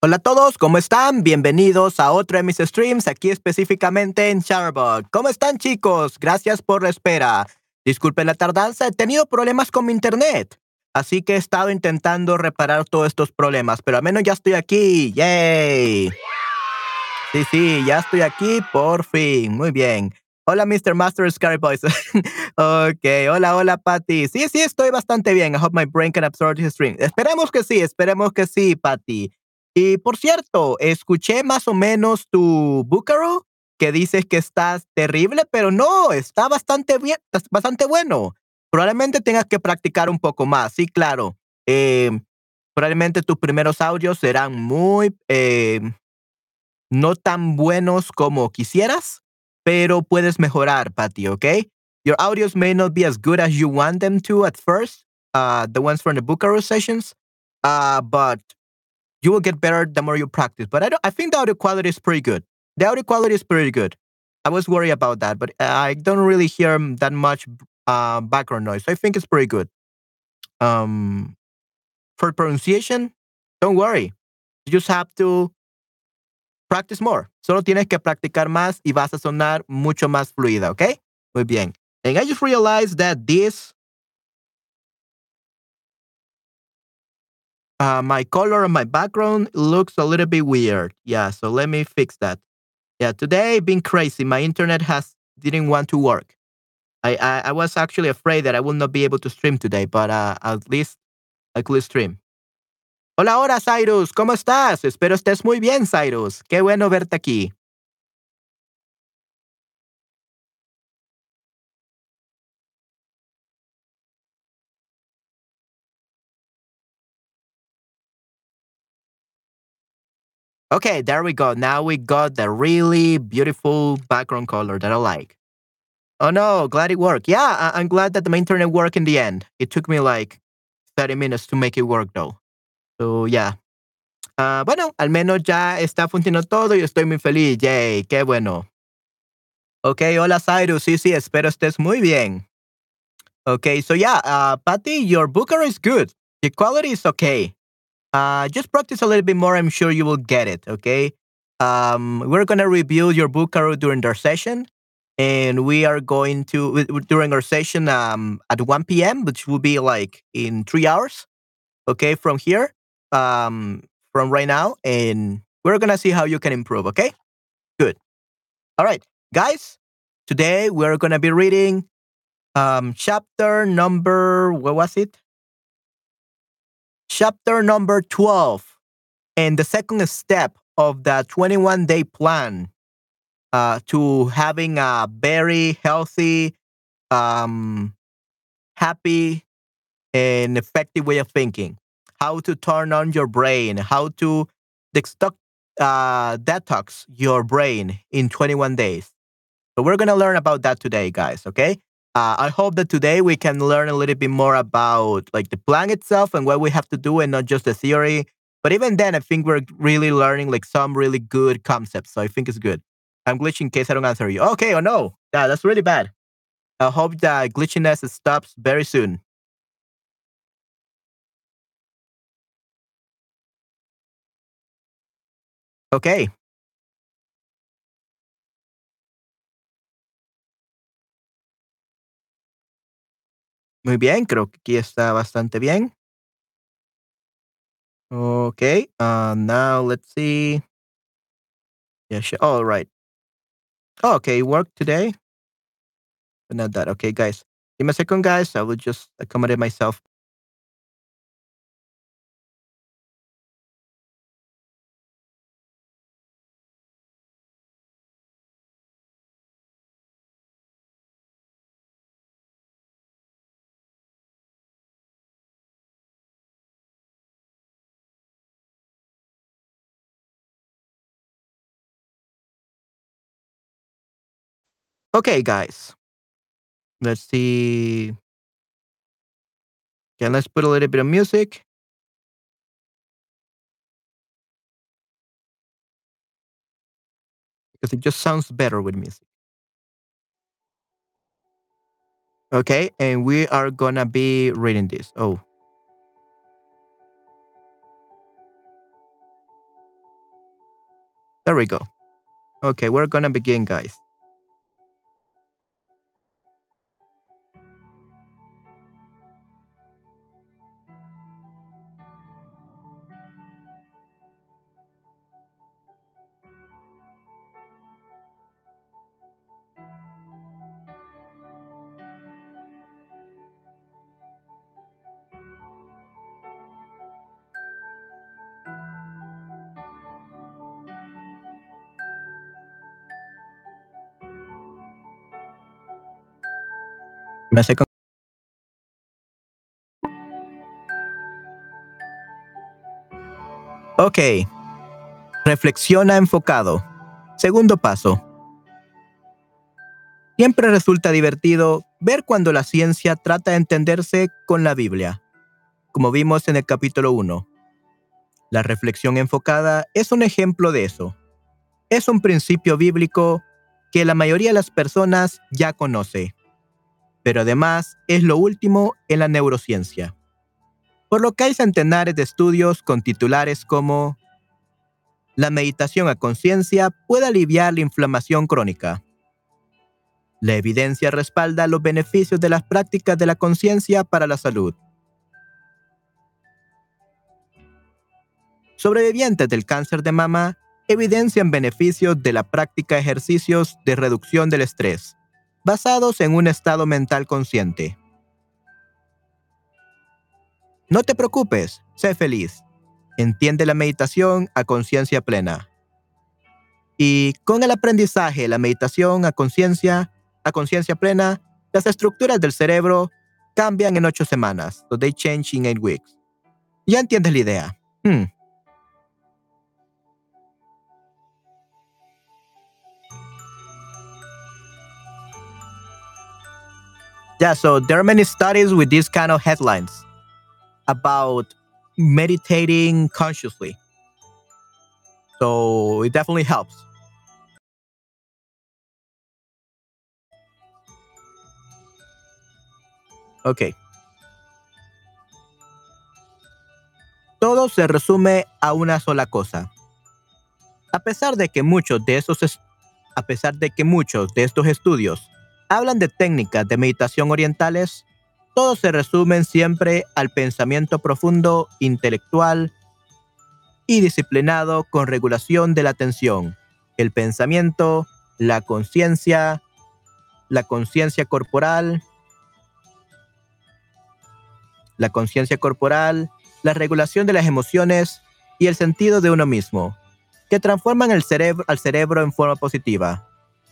Hola a todos, ¿cómo están? Bienvenidos a otro de mis streams, aquí específicamente en Shutterbug. ¿Cómo están chicos? Gracias por la espera. Disculpen la tardanza, he tenido problemas con mi internet. Así que he estado intentando reparar todos estos problemas, pero al menos ya estoy aquí. ¡Yay! Sí, sí, ya estoy aquí por fin. Muy bien. Hola, Mr. Master Scary Boys. ok, hola, hola, Patty. Sí, sí, estoy bastante bien. I hope my brain can absorb this stream. Esperemos que sí, esperemos que sí, Patty. Y por cierto, escuché más o menos tu Bucaro que dices que estás terrible, pero no, está bastante bien, bastante bueno. Probablemente tengas que practicar un poco más. Sí, claro. Eh, probablemente tus primeros audios serán muy eh, no tan buenos como quisieras, pero puedes mejorar, Patty, ¿ok? Your audios may not be as good as you want them to at first, uh, the ones from the Bucharest sessions, uh, but you will get better the more you practice. But I, don't, I think the audio quality is pretty good. The audio quality is pretty good. I was worried about that, but I don't really hear that much uh, background noise. So I think it's pretty good. Um, for pronunciation, don't worry. You just have to practice more. Solo tienes que practicar más y vas a sonar mucho más fluida, ¿ok? Muy bien. And I just realized that this, uh, my color and my background looks a little bit weird. Yeah, so let me fix that. Yeah, today been crazy. My internet has didn't want to work. I, I, I was actually afraid that I will not be able to stream today, but uh, at least I could stream. Hola, hola, Cyrus. ¿Cómo estás? Espero estés muy bien, Cyrus. Qué bueno verte aquí. Okay, there we go. Now we got the really beautiful background color that I like. Oh no, glad it worked. Yeah, I- am glad that the internet worked in the end. It took me like 30 minutes to make it work though. So, yeah. Uh, bueno, al menos ya está funcionando todo y estoy muy feliz. Yay, qué bueno. Ok, hola Cyrus. Sí, sí, espero estés muy bien. Okay, so yeah, uh, Patty, your booker is good. The quality is okay. Uh, just practice a little bit more. I'm sure you will get it. Okay. Um, we're gonna review your booker during our session, and we are going to during our session um, at 1 p.m., which will be like in three hours. Okay, from here um, from right now, and we're gonna see how you can improve. Okay, good. All right, guys. Today we're gonna be reading um, chapter number. What was it? Chapter number twelve, and the second step of the twenty-one day plan uh, to having a very healthy, um, happy, and effective way of thinking how to turn on your brain, how to detox, uh, detox your brain in 21 days. So we're going to learn about that today, guys. Okay. Uh, I hope that today we can learn a little bit more about like the plan itself and what we have to do and not just the theory. But even then, I think we're really learning like some really good concepts. So I think it's good. I'm glitching in case I don't answer you. Okay, or no. Yeah, that's really bad. I hope that glitchiness stops very soon. Okay. Muy bien, creo que aquí está bastante bien. Okay, uh, now let's see. Yeah, sure. All right. Oh, okay, work today. But not that. Okay, guys. Give me a second, guys. I will just accommodate myself. Okay, guys. Let's see. Okay, let's put a little bit of music. Because it just sounds better with music. Okay, and we are gonna be reading this. Oh. There we go. Okay, we're gonna begin, guys. Ok. Reflexiona enfocado. Segundo paso. Siempre resulta divertido ver cuando la ciencia trata de entenderse con la Biblia, como vimos en el capítulo 1. La reflexión enfocada es un ejemplo de eso. Es un principio bíblico que la mayoría de las personas ya conoce, pero además es lo último en la neurociencia. Por lo que hay centenares de estudios con titulares como La meditación a conciencia puede aliviar la inflamación crónica. La evidencia respalda los beneficios de las prácticas de la conciencia para la salud. Sobrevivientes del cáncer de mama evidencian beneficios de la práctica de ejercicios de reducción del estrés, basados en un estado mental consciente. No te preocupes, sé feliz. Entiende la meditación a conciencia plena. Y con el aprendizaje la meditación a conciencia, a conciencia plena, las estructuras del cerebro cambian en ocho semanas. So they change in eight weeks. Ya entiendes la idea. Hmm. Yeah, so there are many studies with these kind of headlines about meditating consciously. So it definitely helps. Ok. Todo se resume a una sola cosa. A pesar de que muchos de esos es- a pesar de que muchos de estos estudios hablan de técnicas de meditación orientales, todos se resumen siempre al pensamiento profundo, intelectual y disciplinado con regulación de la atención, el pensamiento, la conciencia, la conciencia corporal, la conciencia corporal, la regulación de las emociones y el sentido de uno mismo, que transforman el cerebro, al cerebro en forma positiva.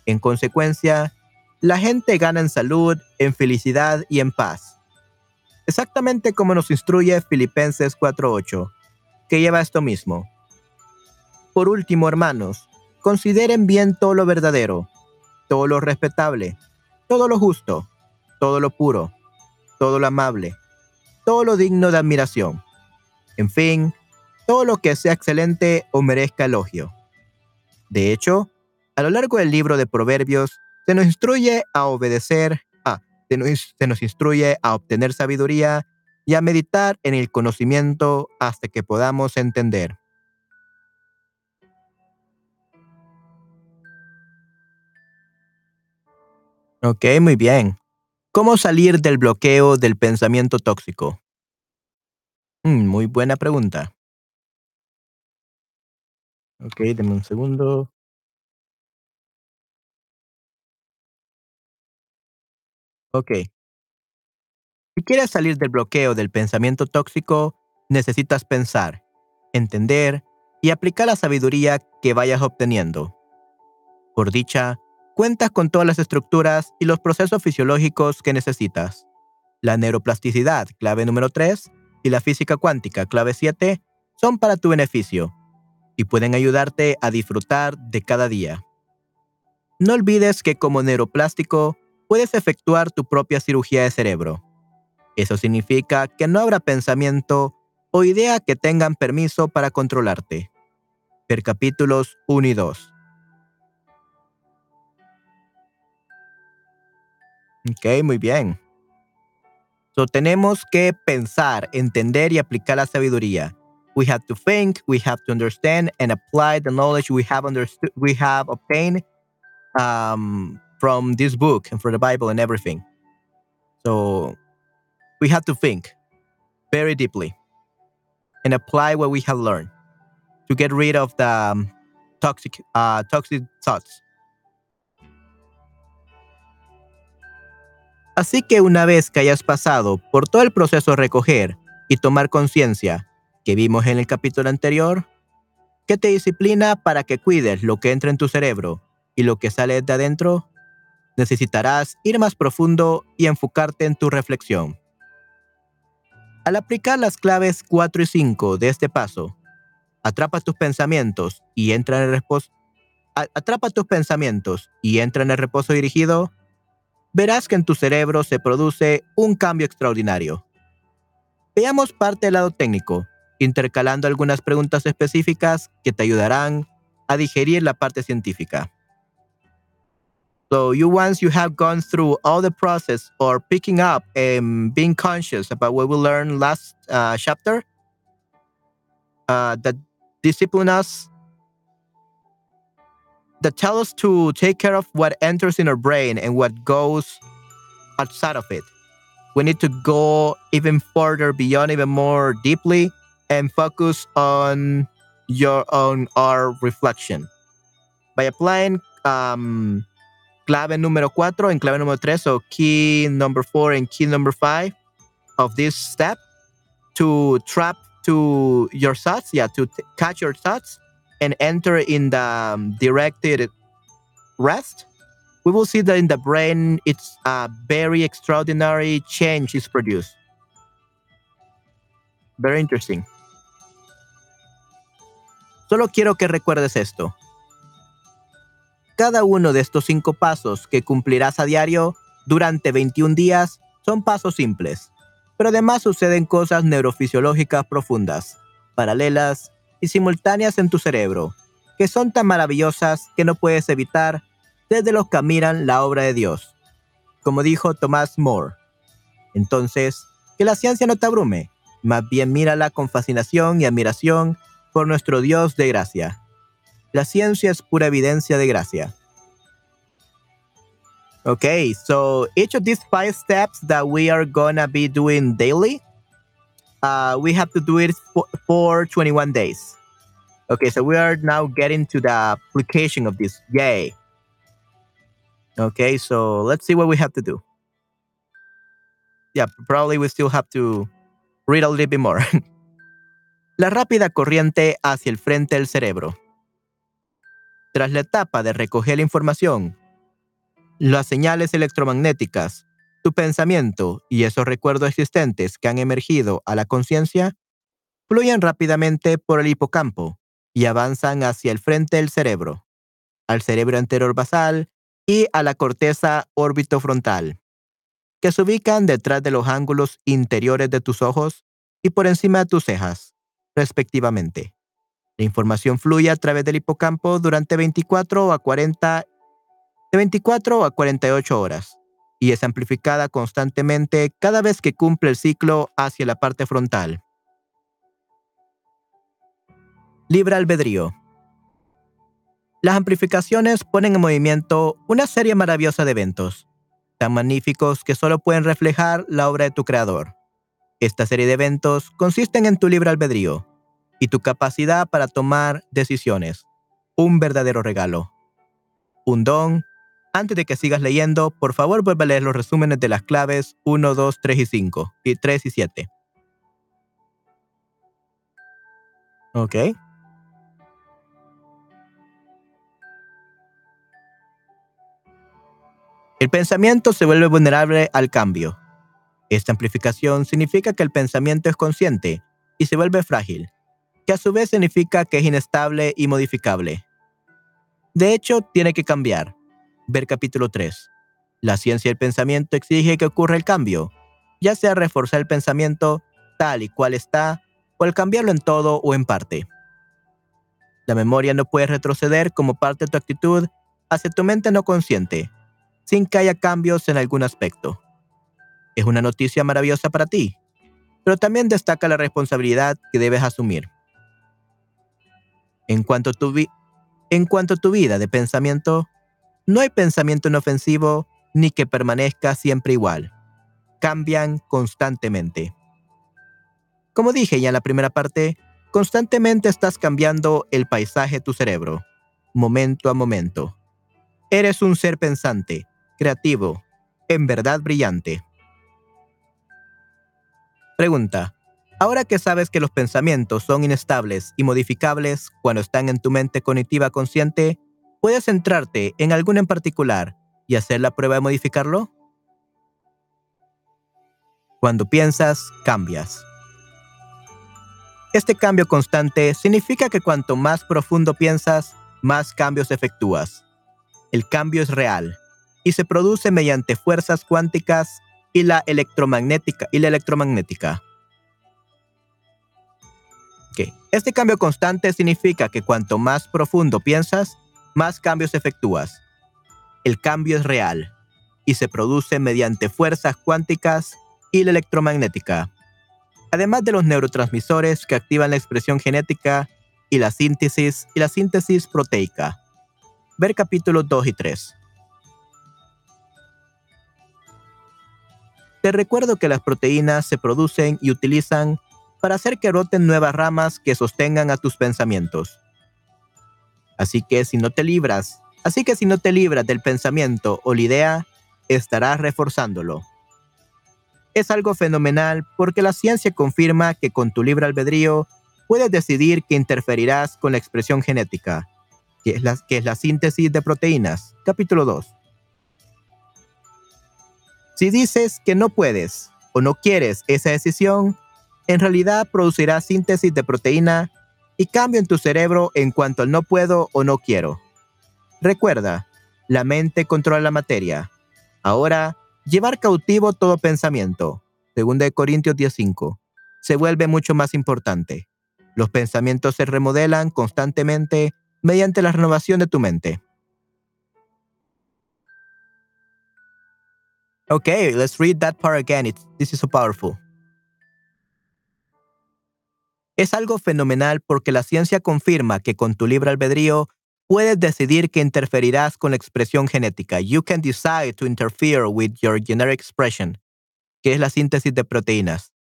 En consecuencia, la gente gana en salud, en felicidad y en paz. Exactamente como nos instruye Filipenses 4.8, que lleva esto mismo. Por último, hermanos, consideren bien todo lo verdadero, todo lo respetable, todo lo justo, todo lo puro, todo lo amable, todo lo digno de admiración. En fin, todo lo que sea excelente o merezca elogio. De hecho, a lo largo del libro de Proverbios se nos instruye a obedecer, ah, se nos, se nos instruye a obtener sabiduría y a meditar en el conocimiento hasta que podamos entender. Ok, muy bien. ¿Cómo salir del bloqueo del pensamiento tóxico? Mm, muy buena pregunta. Ok, deme un segundo. Ok. Si quieres salir del bloqueo del pensamiento tóxico, necesitas pensar, entender y aplicar la sabiduría que vayas obteniendo. Por dicha, cuentas con todas las estructuras y los procesos fisiológicos que necesitas. La neuroplasticidad, clave número 3, y la física cuántica, clave 7, son para tu beneficio y pueden ayudarte a disfrutar de cada día. No olvides que como neuroplástico puedes efectuar tu propia cirugía de cerebro. Eso significa que no habrá pensamiento o idea que tengan permiso para controlarte. Per capítulos 1 y 2. Ok, muy bien. So, tenemos que pensar, entender y aplicar la sabiduría. we have to think, we have to understand and apply the knowledge we have understood, we have obtained um, from this book and from the Bible and everything. So we have to think very deeply and apply what we have learned to get rid of the um, toxic, uh, toxic thoughts. Así que una vez que hayas pasado por todo el proceso de recoger y tomar conciencia que vimos en el capítulo anterior, que te disciplina para que cuides lo que entra en tu cerebro y lo que sale de adentro, necesitarás ir más profundo y enfocarte en tu reflexión. Al aplicar las claves 4 y 5 de este paso, atrapa tus pensamientos y entra en el reposo. Atrapa tus pensamientos y entra en el reposo dirigido verás que en tu cerebro se produce un cambio extraordinario. Veamos parte del lado técnico, intercalando algunas preguntas específicas que te ayudarán a digerir la parte científica. So you once you have gone through all the process or picking up and being conscious about what we learned last uh, chapter, uh, that discipline us that tell us to take care of what enters in our brain and what goes outside of it. We need to go even further beyond, even more deeply, and focus on your on our reflection by applying um, clave número cuatro and clave número tres, so key number four and key number five of this step to trap to your thoughts, yeah, to catch your thoughts and enter in the um, directed rest, we will see that in the brain, it's a very extraordinary change is produced. Very interesting. Solo quiero que recuerdes esto. Cada uno de estos cinco pasos que cumplirás a diario durante 21 días son pasos simples, pero además suceden cosas neurofisiológicas profundas, paralelas y simultáneas en tu cerebro, que son tan maravillosas que no puedes evitar desde los que miran la obra de Dios. Como dijo Thomas More. Entonces, que la ciencia no te abrume, más bien mírala con fascinación y admiración por nuestro Dios de gracia. La ciencia es pura evidencia de gracia. Okay, so each of these five steps that we are gonna be doing daily uh, we have to do it for, for 21 days. Okay, so we are now getting to the application of this. Yay. Okay, so let's see what we have to do. Yeah, probably we still have to read a little bit more. la rápida corriente hacia el frente del cerebro. Tras la etapa de recoger la información, las señales electromagnéticas tu pensamiento y esos recuerdos existentes que han emergido a la conciencia fluyen rápidamente por el hipocampo y avanzan hacia el frente del cerebro, al cerebro anterior basal y a la corteza orbitofrontal, que se ubican detrás de los ángulos interiores de tus ojos y por encima de tus cejas, respectivamente. La información fluye a través del hipocampo durante 24 a 40 de 24 a 48 horas y es amplificada constantemente cada vez que cumple el ciclo hacia la parte frontal. Libre albedrío. Las amplificaciones ponen en movimiento una serie maravillosa de eventos, tan magníficos que solo pueden reflejar la obra de tu creador. Esta serie de eventos consisten en tu libre albedrío y tu capacidad para tomar decisiones, un verdadero regalo, un don antes de que sigas leyendo, por favor vuelve a leer los resúmenes de las claves 1, 2, 3 y 5, y 3 y 7. Ok. El pensamiento se vuelve vulnerable al cambio. Esta amplificación significa que el pensamiento es consciente y se vuelve frágil, que a su vez significa que es inestable y modificable. De hecho, tiene que cambiar Ver capítulo 3. La ciencia del pensamiento exige que ocurra el cambio, ya sea reforzar el pensamiento tal y cual está, o el cambiarlo en todo o en parte. La memoria no puede retroceder como parte de tu actitud hacia tu mente no consciente, sin que haya cambios en algún aspecto. Es una noticia maravillosa para ti, pero también destaca la responsabilidad que debes asumir. En cuanto, tu en cuanto a tu vida de pensamiento, no hay pensamiento inofensivo ni que permanezca siempre igual. Cambian constantemente. Como dije ya en la primera parte, constantemente estás cambiando el paisaje de tu cerebro, momento a momento. Eres un ser pensante, creativo, en verdad brillante. Pregunta. Ahora que sabes que los pensamientos son inestables y modificables cuando están en tu mente cognitiva consciente, ¿puedes centrarte en alguno en particular y hacer la prueba de modificarlo? Cuando piensas, cambias. Este cambio constante significa que cuanto más profundo piensas, más cambios efectúas. El cambio es real y se produce mediante fuerzas cuánticas y la electromagnética y la electromagnética. Este cambio constante significa que cuanto más profundo piensas, más cambios efectúas. El cambio es real y se produce mediante fuerzas cuánticas y la electromagnética, además de los neurotransmisores que activan la expresión genética y la síntesis y la síntesis proteica. Ver capítulos 2 y 3. Te recuerdo que las proteínas se producen y utilizan para hacer que broten nuevas ramas que sostengan a tus pensamientos. Así que si no te libras, así que si no te libras del pensamiento o la idea, estarás reforzándolo. Es algo fenomenal porque la ciencia confirma que con tu libre albedrío puedes decidir que interferirás con la expresión genética, que es la, que es la síntesis de proteínas. Capítulo 2. Si dices que no puedes o no quieres esa decisión, en realidad producirá síntesis de proteína y cambio en tu cerebro en cuanto al no puedo o no quiero. Recuerda, la mente controla la materia. Ahora, llevar cautivo todo pensamiento, 2 Corintios 10:5, se vuelve mucho más importante. Los pensamientos se remodelan constantemente mediante la renovación de tu mente. Okay, let's read that part again. this is so powerful. Es algo fenomenal porque la ciencia confirma que con tu libre albedrío puedes decidir que interferirás con la expresión genética. You can decide to interfere with your genetic expression, que es la síntesis de proteínas.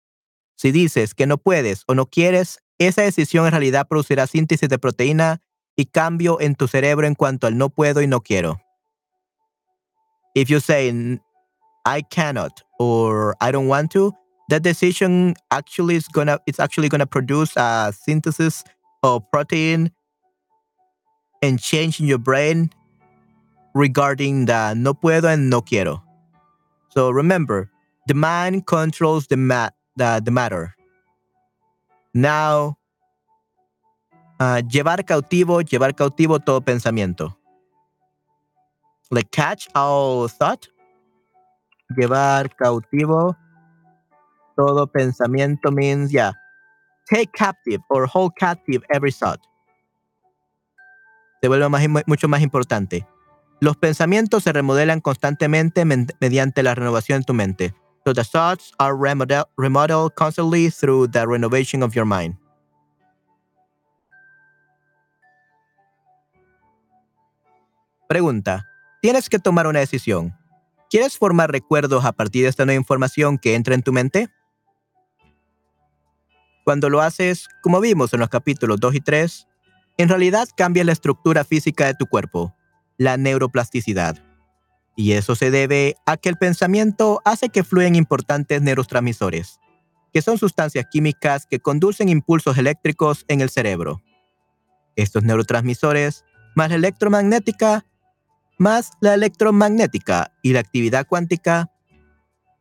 Si dices que no puedes o no quieres, esa decisión en realidad producirá síntesis de proteína y cambio en tu cerebro en cuanto al no puedo y no quiero. If you say I cannot or I don't want to, that decision actually is gonna it's actually gonna produce a synthesis of protein and change in your brain regarding the no puedo and no quiero. So remember, the mind controls the mat the, the matter. Now, uh, llevar cautivo, llevar cautivo todo pensamiento. Like catch all thought. Llevar cautivo todo pensamiento means, yeah, take captive or hold captive every thought. Se vuelve más, mucho más importante. Los pensamientos se remodelan constantemente mediante la renovación de tu mente. So the thoughts are remodel remodeled constantly through the renovation of your mind. Pregunta. Tienes que tomar una decisión. ¿Quieres formar recuerdos a partir de esta nueva información que entra en tu mente? Cuando lo haces, como vimos en los capítulos 2 y 3, en realidad cambia la estructura física de tu cuerpo, la neuroplasticidad. Y eso se debe a que el pensamiento hace que fluyan importantes neurotransmisores, que son sustancias químicas que conducen impulsos eléctricos en el cerebro. Estos neurotransmisores, más la electromagnética, más la electromagnética y la actividad cuántica,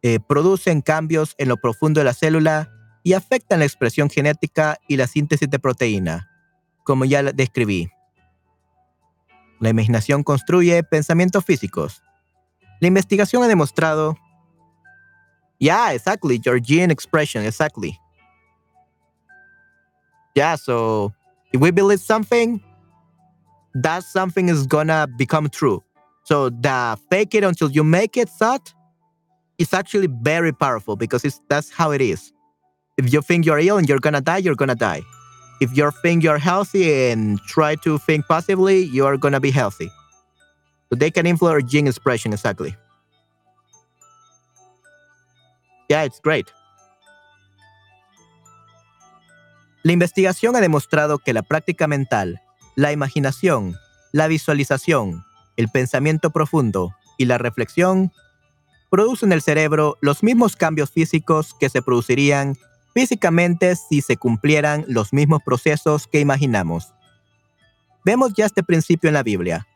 eh, producen cambios en lo profundo de la célula y afectan la expresión genética y la síntesis de proteína, como ya describí. La imaginación construye pensamientos físicos. La investigación ha demostrado. Yeah, exactly. Gene expression, exactly. Yeah, so if we believe something, that something is gonna become true. So the fake it until you make it thought is actually very powerful because it's, that's how it is. If you think you're ill and you're gonna die, you're gonna die. if you think you're healthy and try to think positively, you are gonna be healthy. So they can influence gene expression exactly. Yeah, it's great. La investigación ha demostrado que la práctica mental, la imaginación, la visualización, el pensamiento profundo y la reflexión producen en el cerebro los mismos cambios físicos que se producirían físicamente si se cumplieran los mismos procesos que imaginamos. Vemos ya este principio en la Biblia.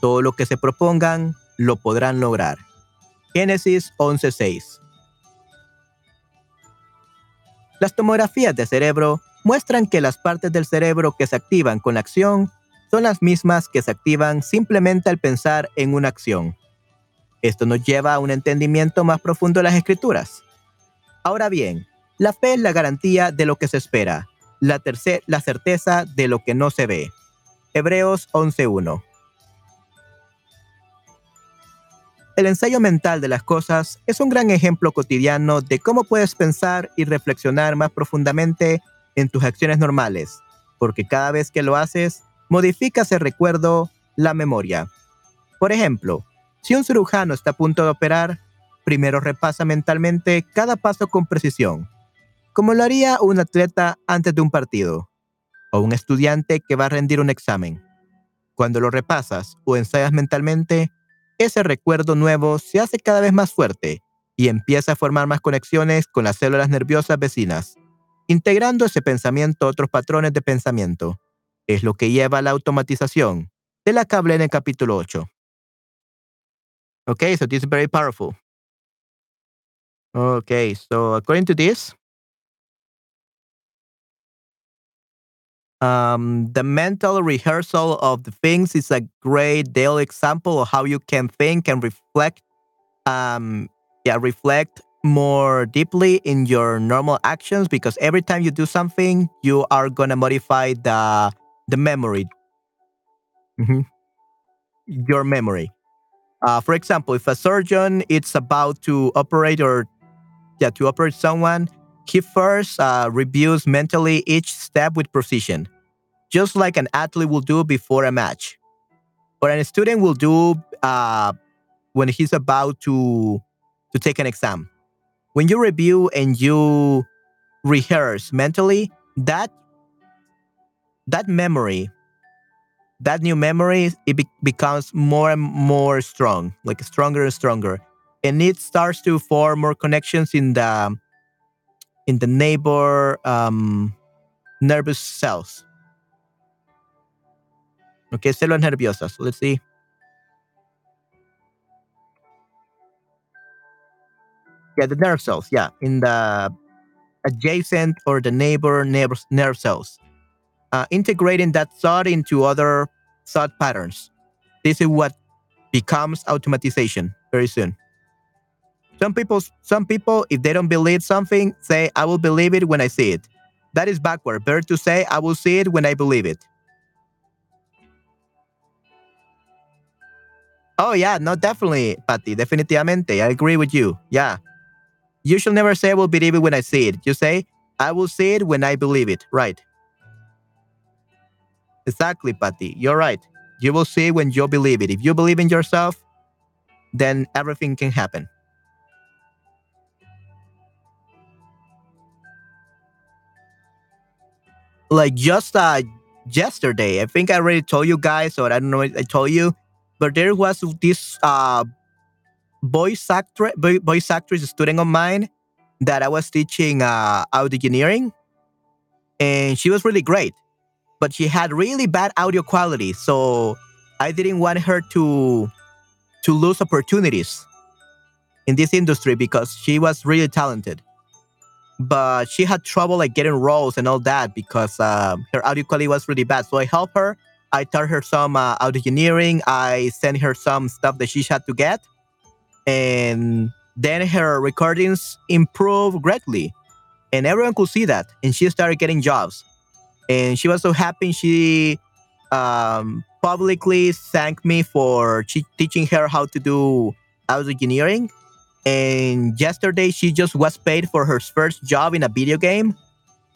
Todo lo que se propongan lo podrán lograr. Génesis 11:6. Las tomografías de cerebro muestran que las partes del cerebro que se activan con la acción son las mismas que se activan simplemente al pensar en una acción. Esto nos lleva a un entendimiento más profundo de las escrituras. Ahora bien, la fe es la garantía de lo que se espera, la, la certeza de lo que no se ve. Hebreos 11.1 El ensayo mental de las cosas es un gran ejemplo cotidiano de cómo puedes pensar y reflexionar más profundamente en tus acciones normales, porque cada vez que lo haces, modificas el recuerdo, la memoria. Por ejemplo, si un cirujano está a punto de operar, primero repasa mentalmente cada paso con precisión, como lo haría un atleta antes de un partido, o un estudiante que va a rendir un examen. Cuando lo repasas o ensayas mentalmente, ese recuerdo nuevo se hace cada vez más fuerte y empieza a formar más conexiones con las células nerviosas vecinas, integrando ese pensamiento a otros patrones de pensamiento. Es lo que lleva a la automatización de la que hablé en el capítulo 8. Okay, so this is very powerful. Okay, so according to this, um, the mental rehearsal of the things is a great daily example of how you can think and reflect, um, yeah, reflect more deeply in your normal actions because every time you do something, you are gonna modify the the memory, mm-hmm. your memory. Uh, for example, if a surgeon is about to operate or yeah to operate someone, he first uh, reviews mentally each step with precision, just like an athlete will do before a match, or a student will do uh, when he's about to to take an exam. When you review and you rehearse mentally, that that memory, that new memory, it be- becomes more and more strong, like stronger and stronger, and it starts to form more connections in the in the neighbor um, nervous cells. Okay, células nerviosas. Let's see. yeah, the nerve cells, yeah, in the adjacent or the neighbor nerve, nerve cells, uh, integrating that thought into other thought patterns. This is what becomes automatization very soon. Some people, some people, if they don't believe something, say, "I will believe it when I see it." That is backward. Better to say, "I will see it when I believe it." Oh yeah, no, definitely, Patty, definitivamente. I agree with you. Yeah, you should never say I will believe it when I see it. You say, I will see it when I believe it. Right. Exactly, Patty. You're right. You will see when you believe it. If you believe in yourself, then everything can happen. Like just uh yesterday, I think I already told you guys, or I don't know I told you, but there was this uh voice actress, voice actress student of mine that I was teaching uh, audio engineering, and she was really great, but she had really bad audio quality. So I didn't want her to to lose opportunities in this industry because she was really talented. But she had trouble like getting roles and all that because uh, her audio quality was really bad. So I helped her. I taught her some uh, audio engineering. I sent her some stuff that she had to get and then her recordings improved greatly and everyone could see that and she started getting jobs and she was so happy she um, publicly thanked me for teaching her how to do audio engineering and yesterday she just was paid for her first job in a video game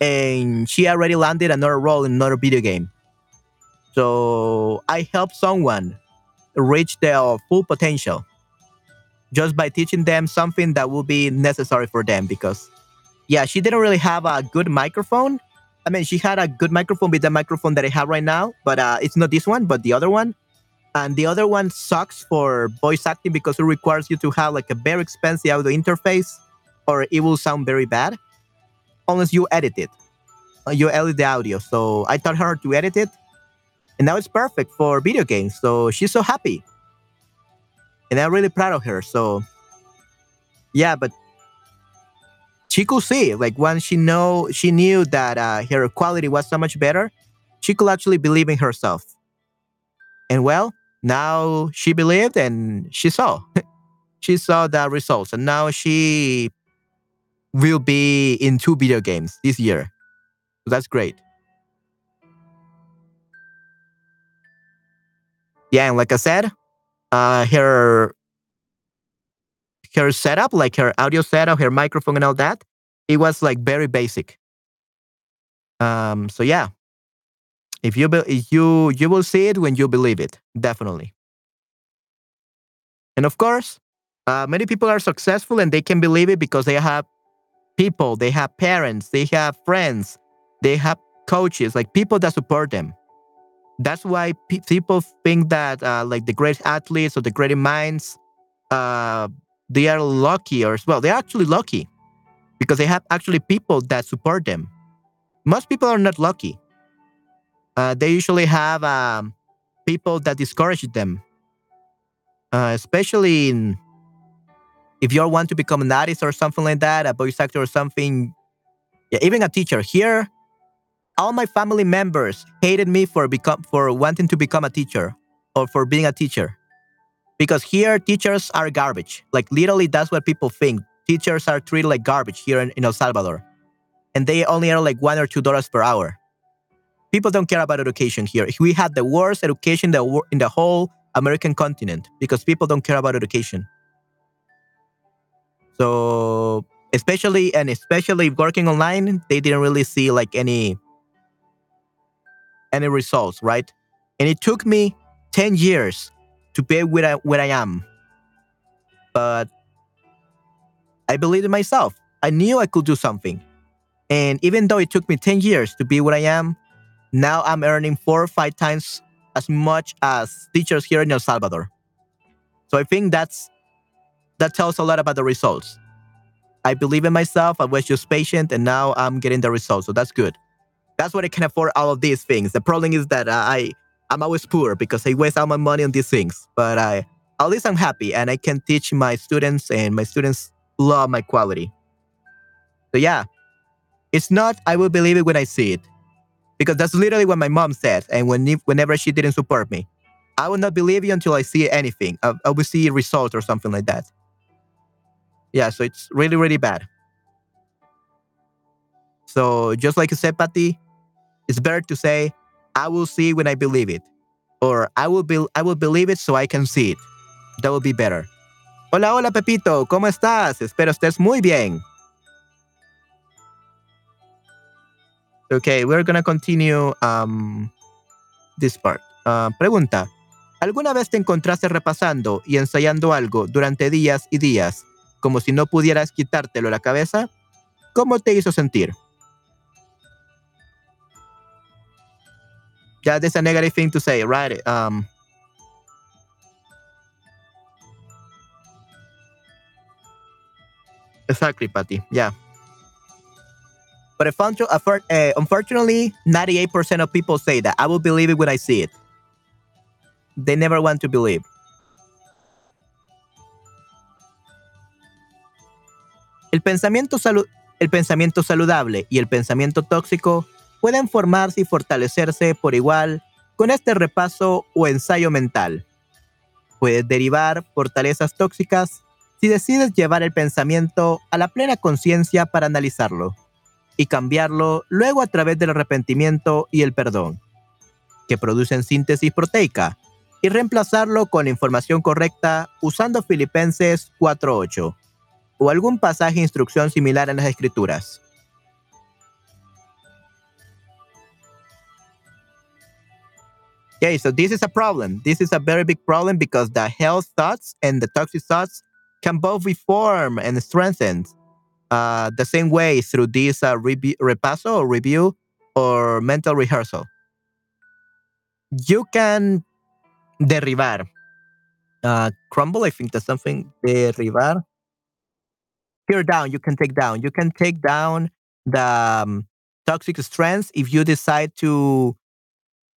and she already landed another role in another video game. So I helped someone reach their full potential just by teaching them something that will be necessary for them because yeah, she didn't really have a good microphone. I mean, she had a good microphone with the microphone that I have right now, but uh, it's not this one, but the other one. And the other one sucks for voice acting because it requires you to have like a very expensive audio interface or it will sound very bad unless you edit it. You edit the audio. So I taught her to edit it and now it's perfect for video games. So she's so happy. And I'm really proud of her. So yeah, but she could see like once she know she knew that uh, her quality was so much better, she could actually believe in herself. And well, now she believed and she saw. she saw the results. And now she will be in two video games this year. So that's great. Yeah, and like I said, uh, her her setup, like her audio setup, her microphone, and all that, it was like very basic. Um, so yeah, if you be, you you will see it when you believe it, definitely. And of course, uh, many people are successful and they can believe it because they have people, they have parents, they have friends, they have coaches, like people that support them. That's why pe- people think that uh, like the great athletes or the great minds, uh, they are lucky or well, they're actually lucky because they have actually people that support them. Most people are not lucky. Uh, they usually have um, people that discourage them, uh, especially in, if you want to become an artist or something like that, a voice actor or something. Yeah, even a teacher. Here all my family members hated me for become for wanting to become a teacher or for being a teacher. Because here teachers are garbage. Like literally that's what people think. Teachers are treated like garbage here in, in el salvador. And they only earn like one or two dollars per hour people don't care about education here we had the worst education in the whole american continent because people don't care about education so especially and especially working online they didn't really see like any any results, right? And it took me 10 years to be where I, where I am. But I believed in myself. I knew I could do something. And even though it took me 10 years to be where I am, now I'm earning four or five times as much as teachers here in El Salvador. So I think that's that tells a lot about the results. I believe in myself, I was just patient, and now I'm getting the results. So that's good. That's what I can afford all of these things. The problem is that uh, I I'm always poor because I waste all my money on these things. But I at least I'm happy and I can teach my students and my students love my quality. So yeah, it's not I will believe it when I see it, because that's literally what my mom said. And when whenever she didn't support me, I will not believe you until I see anything. I, I will see a result or something like that. Yeah, so it's really really bad. So just like you said, Patty, it's better to say, I will see when I believe it. Or I will, be I will believe it so I can see it. That will be better. Hola, hola Pepito, ¿cómo estás? Espero estés muy bien. Okay, we're gonna continue um, this part. Uh, pregunta. ¿Alguna vez te encontraste repasando y ensayando algo durante días y días, como si no pudieras quitártelo la cabeza? ¿Cómo te hizo sentir? yeah, that's a negative thing to say, right? Um, exactly, Patty. Yeah. But uh, unfortunately, 98% of people say that. I will believe it when I see it. They never want to believe. El pensamiento, el pensamiento saludable y el pensamiento tóxico pueden formarse y fortalecerse por igual con este repaso o ensayo mental. Puedes derivar fortalezas tóxicas si decides llevar el pensamiento a la plena conciencia para analizarlo y cambiarlo luego a través del arrepentimiento y el perdón, que producen síntesis proteica, y reemplazarlo con la información correcta usando Filipenses 4.8 o algún pasaje de instrucción similar en las escrituras. Okay, so this is a problem. This is a very big problem because the health thoughts and the toxic thoughts can both be formed and strengthened. Uh, the same way through this uh, repaso or review or mental rehearsal. You can derribar. Uh, crumble, I think that's something. Derribar. Tear down, you can take down. You can take down the um, toxic strengths if you decide to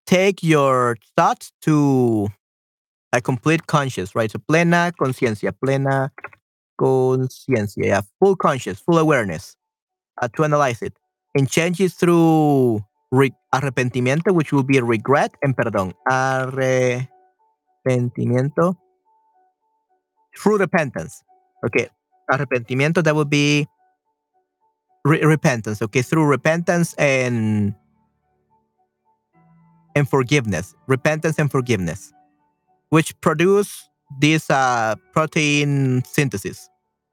take your thoughts to a complete conscious, right? So plena conciencia, plena conciencia, yeah, full conscious, full awareness uh, to analyze it and change it through re- arrepentimiento, which will be regret and perdón. Arrepentimiento through repentance. Okay, arrepentimiento that would be re- repentance. Okay, through repentance and and forgiveness, repentance and forgiveness, which produce this uh, protein synthesis.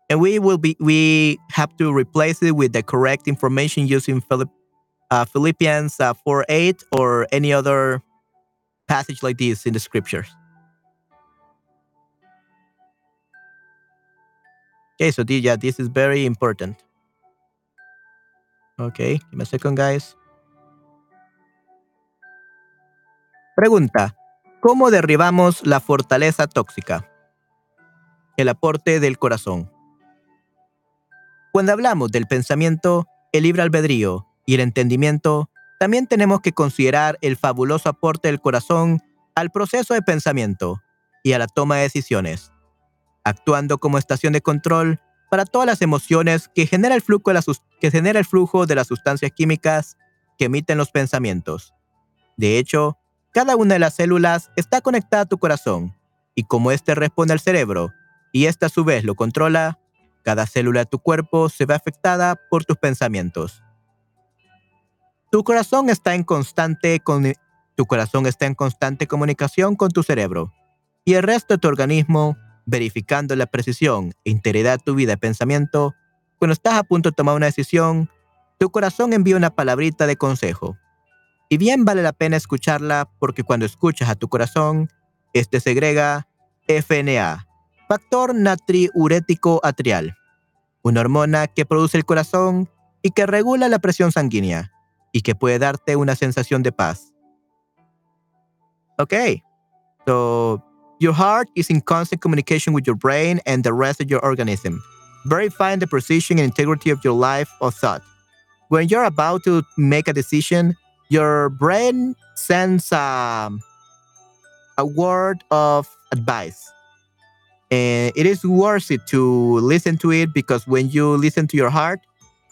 And we will be we have to replace it with the correct information using Philipp, uh, Philippians uh, 4 8 or any other passage like this in the scriptures. Okay, so the, yeah, this is very important. Okay, give me a second, guys. Pregunta: ¿Cómo derribamos la fortaleza tóxica? El aporte del corazón. Cuando hablamos del pensamiento, el libre albedrío y el entendimiento, también tenemos que considerar el fabuloso aporte del corazón al proceso de pensamiento y a la toma de decisiones, actuando como estación de control para todas las emociones que genera el flujo de, el flujo de las sustancias químicas que emiten los pensamientos. De hecho, cada una de las células está conectada a tu corazón, y como éste responde al cerebro, y éste a su vez lo controla, cada célula de tu cuerpo se ve afectada por tus pensamientos. Tu corazón está en constante con, tu corazón está en constante comunicación con tu cerebro, y el resto de tu organismo, verificando la precisión e integridad de tu vida y pensamiento, cuando estás a punto de tomar una decisión, tu corazón envía una palabrita de consejo. Y bien vale la pena escucharla porque cuando escuchas a tu corazón, este segrega FNA, factor natriurético atrial, una hormona que produce el corazón y que regula la presión sanguínea y que puede darte una sensación de paz. Ok, so your heart is in constant communication with your brain and the rest of your organism, verifying the precision and integrity of your life or thought. When you're about to make a decision, your brain sends a, a word of advice. And it is worth it to listen to it because when you listen to your heart,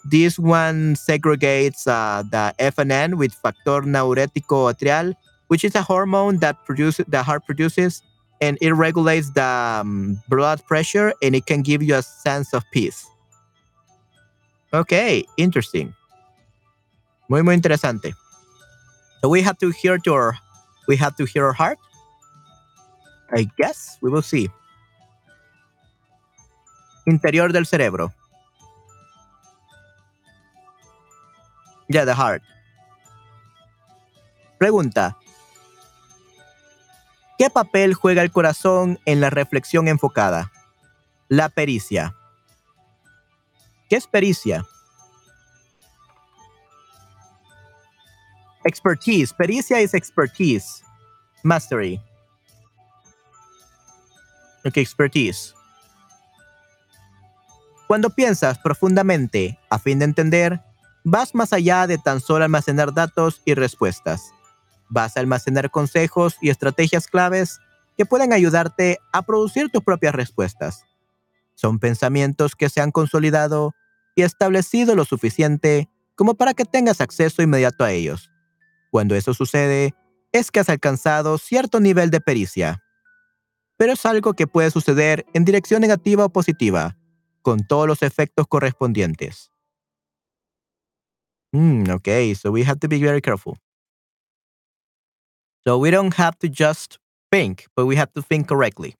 this one segregates uh, the FNN with factor neurético atrial, which is a hormone that produces the heart produces, and it regulates the um, blood pressure, and it can give you a sense of peace. Okay, interesting. Muy muy interesante. So we have to hear to our, we have to hear our heart. I guess we will see. Interior del cerebro. Yeah, the heart. Pregunta. ¿Qué papel juega el corazón en la reflexión enfocada? La pericia. ¿Qué es pericia? Expertise. Pericia is expertise. Mastery. Ok, expertise. Cuando piensas profundamente a fin de entender, vas más allá de tan solo almacenar datos y respuestas. Vas a almacenar consejos y estrategias claves que pueden ayudarte a producir tus propias respuestas. Son pensamientos que se han consolidado y establecido lo suficiente como para que tengas acceso inmediato a ellos. Cuando eso sucede, es que has alcanzado cierto nivel de pericia. Pero es algo que puede suceder en dirección negativa o positiva, con todos los efectos correspondientes. Mm, okay, so we have to be very careful. So we don't have to just think, but we have to think correctly.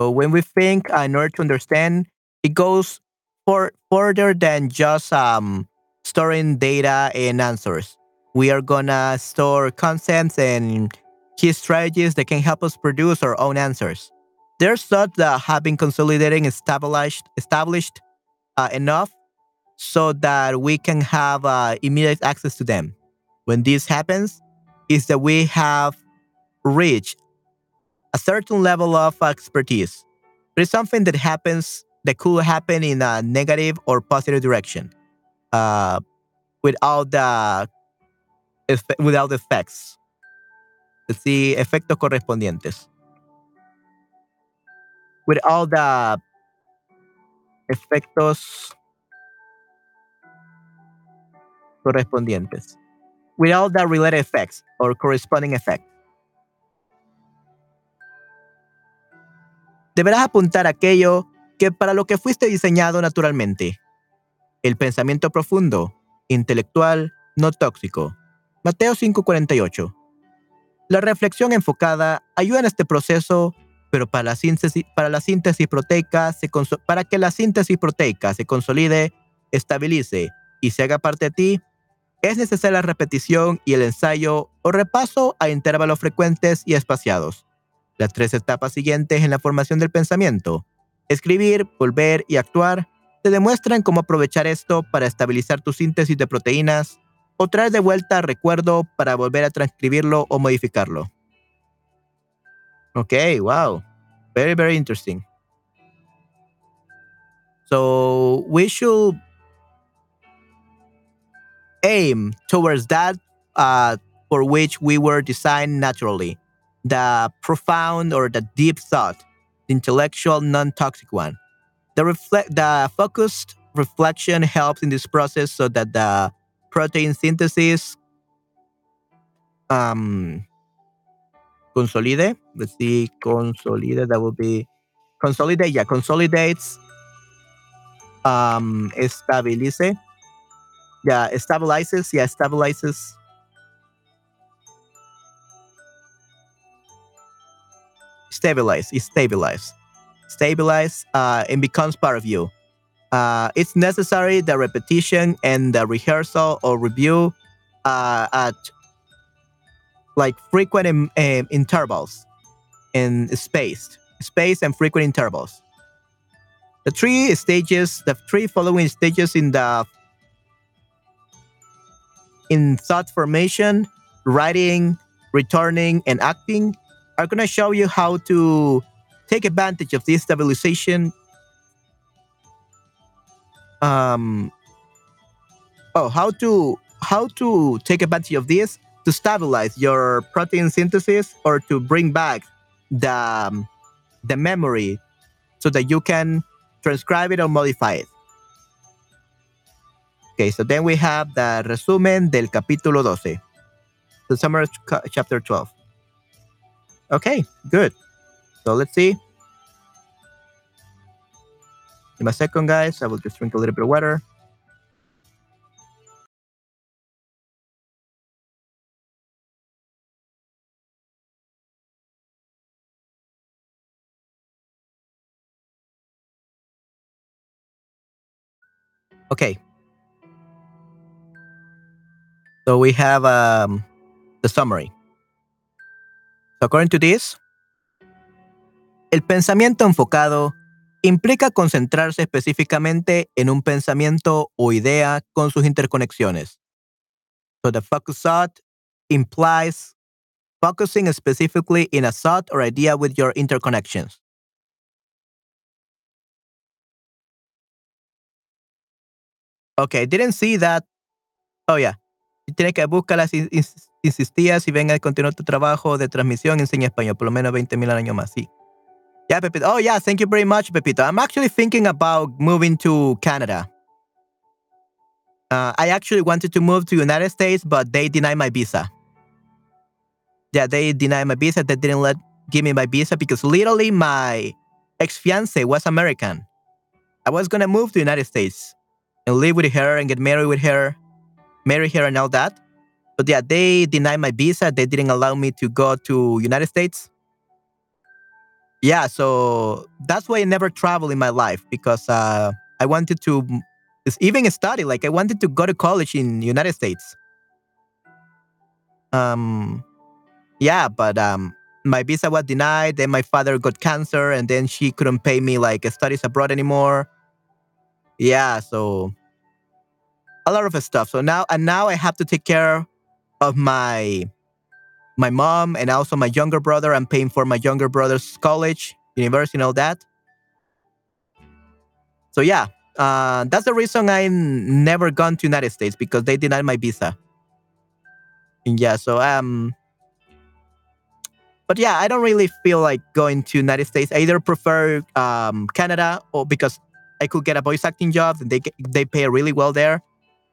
So when we think in order to understand, it goes for further than just um, storing data and answers. We are gonna store concepts and key strategies that can help us produce our own answers. There's thoughts that have been consolidating established, established uh, enough so that we can have uh, immediate access to them. When this happens, is that we have reached a certain level of expertise. But it's something that happens that could happen in a negative or positive direction, uh, without the without effects. Sí, efectos correspondientes. With all the efectos correspondientes. With all the related effects or corresponding effects. Deberás apuntar aquello que para lo que fuiste diseñado naturalmente. El pensamiento profundo, intelectual, no tóxico. Mateo 5:48. La reflexión enfocada ayuda en este proceso, pero para la síntesis, para la síntesis proteica, para que la síntesis proteica se consolide, estabilice y se haga parte de ti, es necesaria la repetición y el ensayo o repaso a intervalos frecuentes y espaciados. Las tres etapas siguientes en la formación del pensamiento, escribir, volver y actuar, te demuestran cómo aprovechar esto para estabilizar tu síntesis de proteínas o traer de vuelta recuerdo para volver a transcribirlo o modificarlo. Ok, wow. Very, very interesting. So we should aim towards that uh, for which we were designed naturally the profound or the deep thought, the intellectual, non toxic one. The, reflect, the focused reflection helps in this process so that the protein synthesis um, consolide. Let's see, consolide. That would be consolidate. Yeah, consolidates. Um, estabilice. Yeah, stabilizes. Yeah, stabilizes. Stabilize. It stabilize. Stabilize uh, and becomes part of you. Uh, it's necessary the repetition and the rehearsal or review uh, at like frequent in, um, intervals and spaced, spaced and frequent intervals. The three stages, the three following stages in the in thought formation, writing, returning, and acting are going to show you how to take advantage of this stabilization. Um oh how to how to take advantage of this to stabilize your protein synthesis or to bring back the um, the memory so that you can transcribe it or modify it. Okay so then we have the resumen del capítulo 12 the summary chapter 12 okay good so let's see me a second, guys. I will just drink a little bit of water. Okay. So we have um, the summary. According to this, el pensamiento enfocado implica concentrarse específicamente en un pensamiento o idea con sus interconexiones. So the focus thought implies focusing specifically in a thought or idea with your interconnections. Okay, didn't see that. Oh, yeah. Tienes que buscarlas, insistías si venga a continuar tu trabajo de transmisión, enseña español, por lo menos 20 mil al año más, sí. Yeah, Pepito. Oh, yeah. Thank you very much, Pepito. I'm actually thinking about moving to Canada. Uh, I actually wanted to move to United States, but they denied my visa. Yeah, they denied my visa. They didn't let give me my visa because literally my ex fiance was American. I was gonna move to United States and live with her and get married with her, marry her and all that. But yeah, they denied my visa. They didn't allow me to go to United States yeah, so that's why I never traveled in my life because uh, I wanted to even study. Like I wanted to go to college in United States. Um, yeah, but um, my visa was denied. Then my father got cancer, and then she couldn't pay me like studies abroad anymore. Yeah, so a lot of stuff. So now and now I have to take care of my my mom and also my younger brother. I'm paying for my younger brother's college, university, and all that. So yeah, uh, that's the reason I never gone to United States because they denied my visa. And yeah, so um, but yeah, I don't really feel like going to United States. I either prefer um Canada or because I could get a voice acting job and they they pay really well there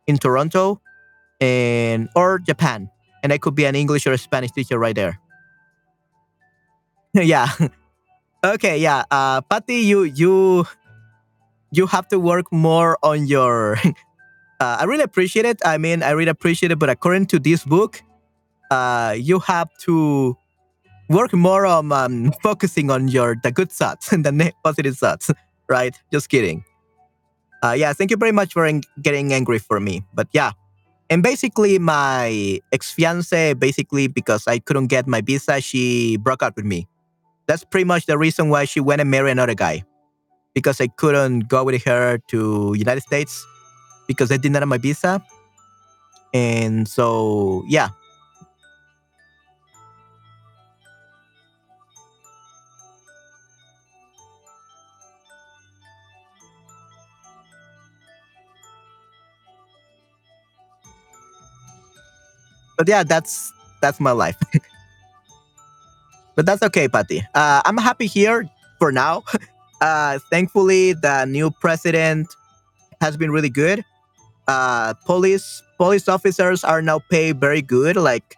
in Toronto, and or Japan, and I could be an English or a Spanish teacher right there. yeah. okay. Yeah. Uh, Patty, you you you have to work more on your. uh, I really appreciate it. I mean, I really appreciate it. But according to this book, uh, you have to work more on um, focusing on your the good thoughts and the positive thoughts. Right? Just kidding. Uh, yeah, thank you very much for en- getting angry for me. But yeah, and basically my ex fiance, basically because I couldn't get my visa, she broke up with me. That's pretty much the reason why she went and married another guy because I couldn't go with her to United States because I didn't have my visa. And so, yeah. But yeah, that's that's my life. but that's okay, Patty. Uh, I'm happy here for now. Uh, thankfully, the new president has been really good. Uh, police police officers are now paid very good. Like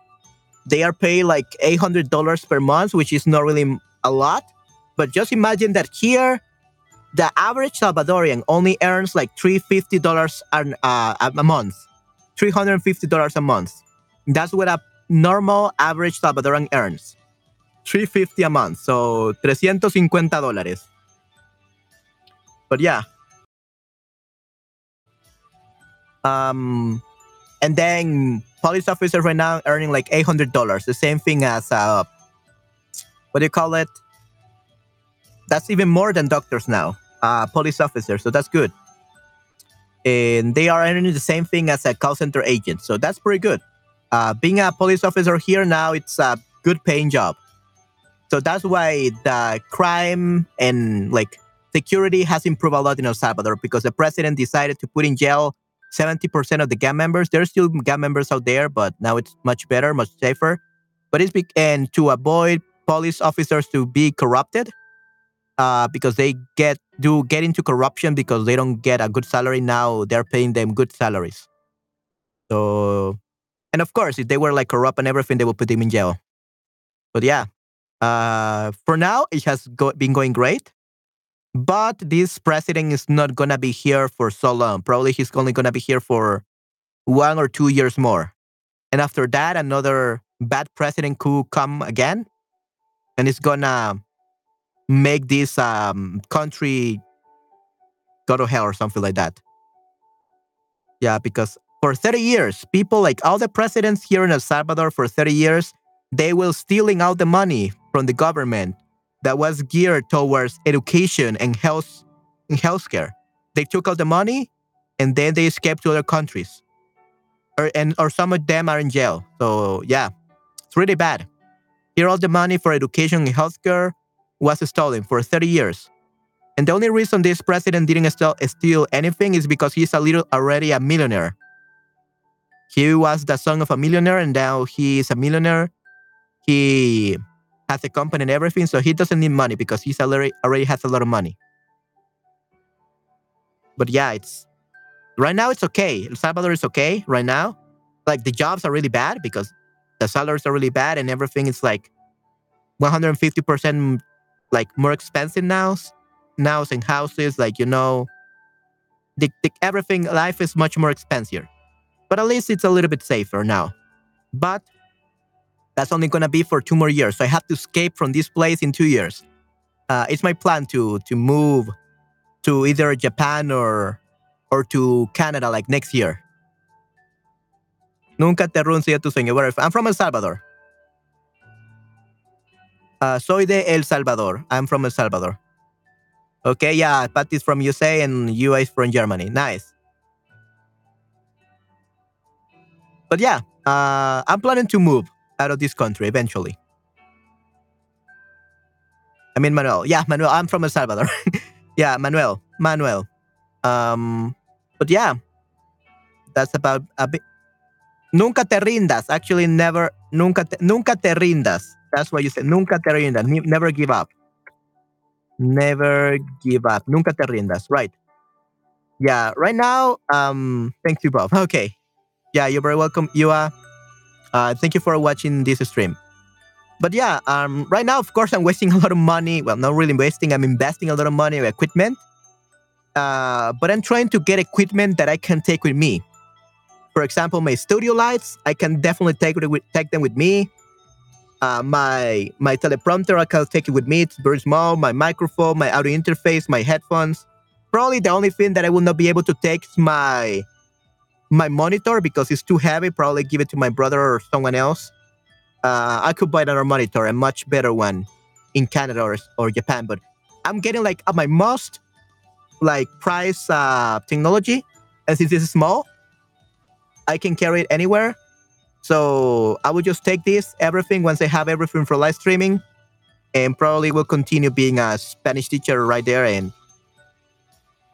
they are paid like eight hundred dollars per month, which is not really a lot. But just imagine that here, the average Salvadorian only earns like three fifty dollars uh, a month, three hundred fifty dollars a month. That's what a normal average Salvadoran earns, three fifty a month. So 350 dólares. But yeah. Um, and then police officers right now earning like eight hundred dollars, the same thing as uh, what do you call it? That's even more than doctors now. Uh, police officers, so that's good. And they are earning the same thing as a call center agent, so that's pretty good. Uh, being a police officer here now, it's a good paying job. So that's why the crime and like security has improved a lot in El Salvador because the president decided to put in jail 70% of the gang members. There's still gang members out there, but now it's much better, much safer. But it's be- and to avoid police officers to be corrupted, uh, because they get do get into corruption because they don't get a good salary. Now they're paying them good salaries. So, and of course, if they were like corrupt and everything, they would put him in jail. But yeah, uh, for now it has go- been going great. But this president is not going to be here for so long. Probably he's only going to be here for one or two years more. And after that, another bad president could come again. And it's going to make this um, country go to hell or something like that. Yeah, because for 30 years, people like all the presidents here in El Salvador for 30 years, they were stealing out the money from the government that was geared towards education and health and healthcare. They took out the money and then they escaped to other countries. Or and or some of them are in jail. So yeah, it's really bad. Here all the money for education and healthcare was stolen for 30 years. And the only reason this president didn't steal, steal anything is because he's a little already a millionaire. He was the son of a millionaire and now he is a millionaire. He has a company and everything, so he doesn't need money because he's already already has a lot of money. But yeah, it's right now it's okay. El Salvador is okay right now. Like the jobs are really bad because the salaries are really bad and everything is like 150% like more expensive now. Now in houses, like you know, the, the, everything life is much more expensive. But at least it's a little bit safer now. But that's only gonna be for two more years. So I have to escape from this place in two years. Uh, it's my plan to to move to either Japan or or to Canada like next year. Nunca te renuncio a tu sueño. Where I'm from El Salvador. Uh, soy de El Salvador. I'm from El Salvador. Okay, yeah, Patty's from USA and you is from Germany. Nice. But yeah, uh, I'm planning to move out of this country eventually. I mean, Manuel. Yeah, Manuel. I'm from El Salvador. yeah, Manuel. Manuel. Um, but yeah, that's about a bit. Nunca te rindas. Actually, never. Nunca te, nunca te rindas. That's what you say. Nunca te rindas. Never give up. Never give up. Nunca te rindas. Right. Yeah. Right now. Um. Thank you, Bob. Okay. Yeah. You're very welcome. You are. Uh. Thank you for watching this stream. But yeah. Um. Right now, of course, I'm wasting a lot of money. Well, not really wasting. I'm investing a lot of money in equipment. Uh. But I'm trying to get equipment that I can take with me. For example, my studio lights. I can definitely take it with, take them with me. Uh, my my teleprompter, I can take it with me. It's very small. My microphone, my audio interface, my headphones. Probably the only thing that I will not be able to take is my my monitor because it's too heavy. Probably give it to my brother or someone else. Uh, I could buy another monitor, a much better one, in Canada or, or Japan. But I'm getting like uh, my most like price uh, technology, and since it's small, I can carry it anywhere. So I will just take this, everything, once I have everything for live streaming, and probably will continue being a Spanish teacher right there. And